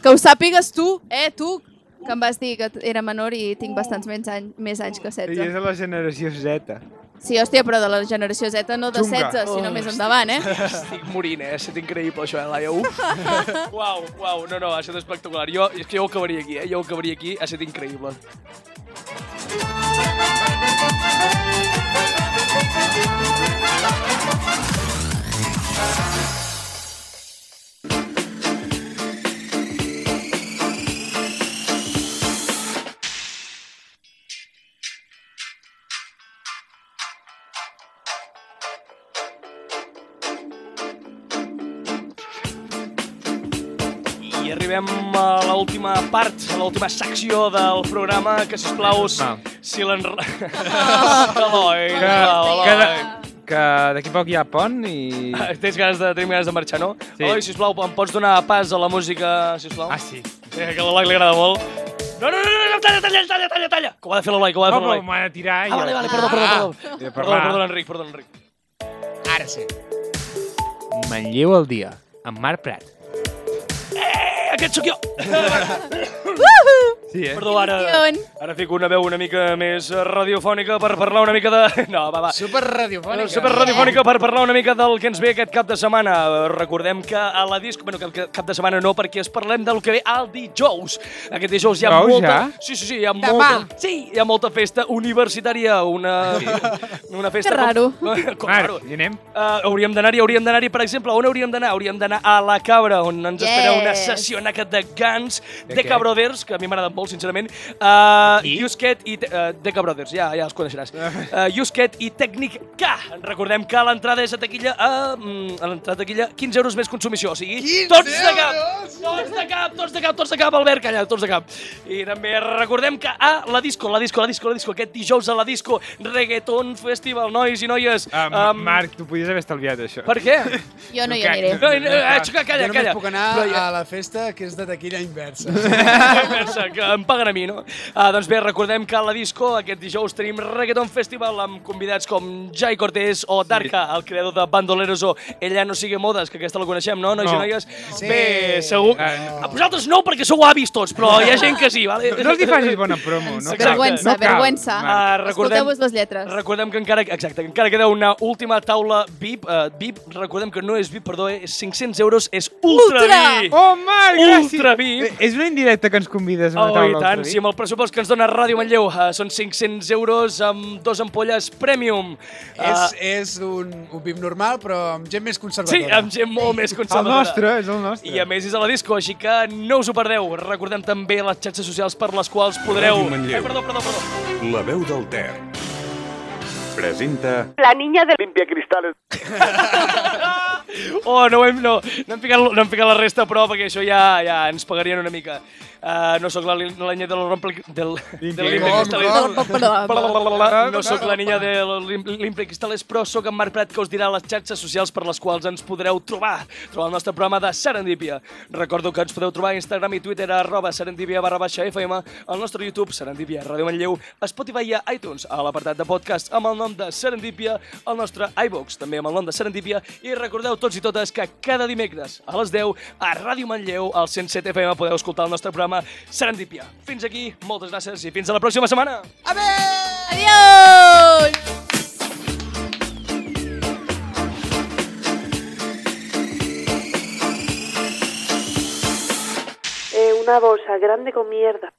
que ho sàpigues tu, eh, tu, que em vas dir que era menor i tinc bastants més, any, més anys que I és 16. de la generació Z. Sí, hòstia, però de la generació Z no de Xunga. 16, sinó més endavant, eh? Estic morint, eh? Ha estat increïble això, eh, Laia? Uf. Uau, uau, no, no, ha estat espectacular. Jo, és que jo ho acabaria aquí, eh? Jo ho acabaria aquí, ha estat increïble. I arribem a l'última part, a l'última secció del programa, que, sisplau, si l'enre... Eloi, Que, Eloi. Que, d'aquí poc hi ha pont i... Tens ganes de, tenim ganes de marxar, no? Sí. Eloi, sisplau, em pots donar pas a la música, sisplau? Ah, sí. Eh, que a l'Eloi li agrada molt. No, no, no, no, no, talla, talla, talla, talla, talla. Que ho ha de fer l'Eloi, que ho ha de fer però l'Eloi. m'ha de tirar. Ah, vale, vale, perdó, perdó, perdó. Ja Perdó, perdó, Enric, perdó, Enric. ara sí. Manlleu al dia, amb Marc Prat. Eh, aquest sóc jo! Sí, eh? Perdó, ara, ara fico una veu una mica més eh, radiofònica per parlar una mica de... No, va, va. Super radiofònica. Super radiofònica per parlar una mica del que ens ve aquest cap de setmana. Recordem que a la disco... Bueno, que el cap de setmana no, perquè es parlem del que ve al dijous. Aquest dijous hi ha Dijous, molta... ja? Sí, sí, sí, hi ha Demà. molta... Sí, hi ha molta festa universitària, una... una festa... Que raro. Com, com raro. Hi anem? Uh, hauríem d'anar-hi, hauríem d'anar-hi, per exemple, on hauríem d'anar? Hauríem d'anar a la Cabra, on ens Yes. espera una sessió naca de Guns, De de què? Cabrothers, que a mi m'agraden molt, sincerament, uh? Yusket i... Uh, de Cabrothers, ja, ja els coneixeràs. Uh, Yusket i Tècnic K. Recordem que l'entrada és a taquilla, uh, a l'entrada taquilla, 15 euros més consumició, o sigui, 15 tots de cap! euros! Tots de cap, tots de cap, tots de cap, Albert, calla, tots de cap. I també recordem que a la disco, la disco, la disco, la disco, aquest dijous a la disco, Reggaeton Festival, nois i noies. Um, Em, Marc, tu podies haver estalviat això. per què? Jo no hi aniré. No, no, eh, xaca, calla, jo només calla. puc anar Però ja- a la festa que és de taquilla inversa. Pensa que em paguen a mi, no? Ah, doncs bé, recordem que a la disco aquest dijous tenim Reggaeton Festival amb convidats com Jai Cortés o Darka, el creador de Bandoleros o Ella no sigue modes, que aquesta la coneixem, no, nois No. i noies? Sí. Bé, segur... Eh, A vosaltres no, perquè sou avis tots, però hi ha gent que sí, vale? No els hi facis bona promo, no? Exacte. Vergüenza, No cal, vergüenza. Ah, recordem, Escolteu-vos les lletres. recordem que encara, exacte, que encara queda una última taula VIP. Uh, VIP, recordem que no és VIP, perdó, eh, és 500 euros, és ultra, Ultra! VIP. Oh, Marc, gràcies! Ultra VIP. Eh, És una indirecta que ens convides Oh, taula i tant, sí, amb el pressupost que ens dona Ràdio Manlleu uh, són 500 euros amb dos ampolles Premium. és, és un, un VIP normal, però amb gent més sí, conservadora. amb gent molt més El conservadora. nostre, és el nostre. I a més és a la disco, així que no us ho perdeu. Recordem també les xarxes socials per les quals podreu... Ràdio Manlleu. Ai, perdó, perdó, perdó. La veu del Ter. Presenta La niña del... Limpia Cristales. Oh, no, ho hem, no, no, hem ficat, no hem ficat la resta, però perquè això ja, ja ens pagarien una mica. Uh, no sóc la, la niña rompe... Del, del. Cristal. No sóc la niña de l'Impre Cristales, però sóc en Marc Prat que us dirà les xarxes socials per les quals ens podreu trobar. Trobar el nostre programa de Serendípia. Recordo que ens podeu trobar a Instagram i Twitter a arroba serendípia barra baixa FM, al nostre YouTube Serendípia Ràdio Manlleu, a Spotify i a iTunes, a l'apartat de podcast amb el nom de Serendípia, al nostre iVox, també amb el nom de Serendípia, i recordeu tots i totes que cada dimecres a les 10 a Ràdio Manlleu, al 107 FM, podeu escoltar el nostre programa Serendípia. Fins aquí, moltes gràcies i fins a la pròxima setmana! Adiós! Eh, una bolsa grande con mierda.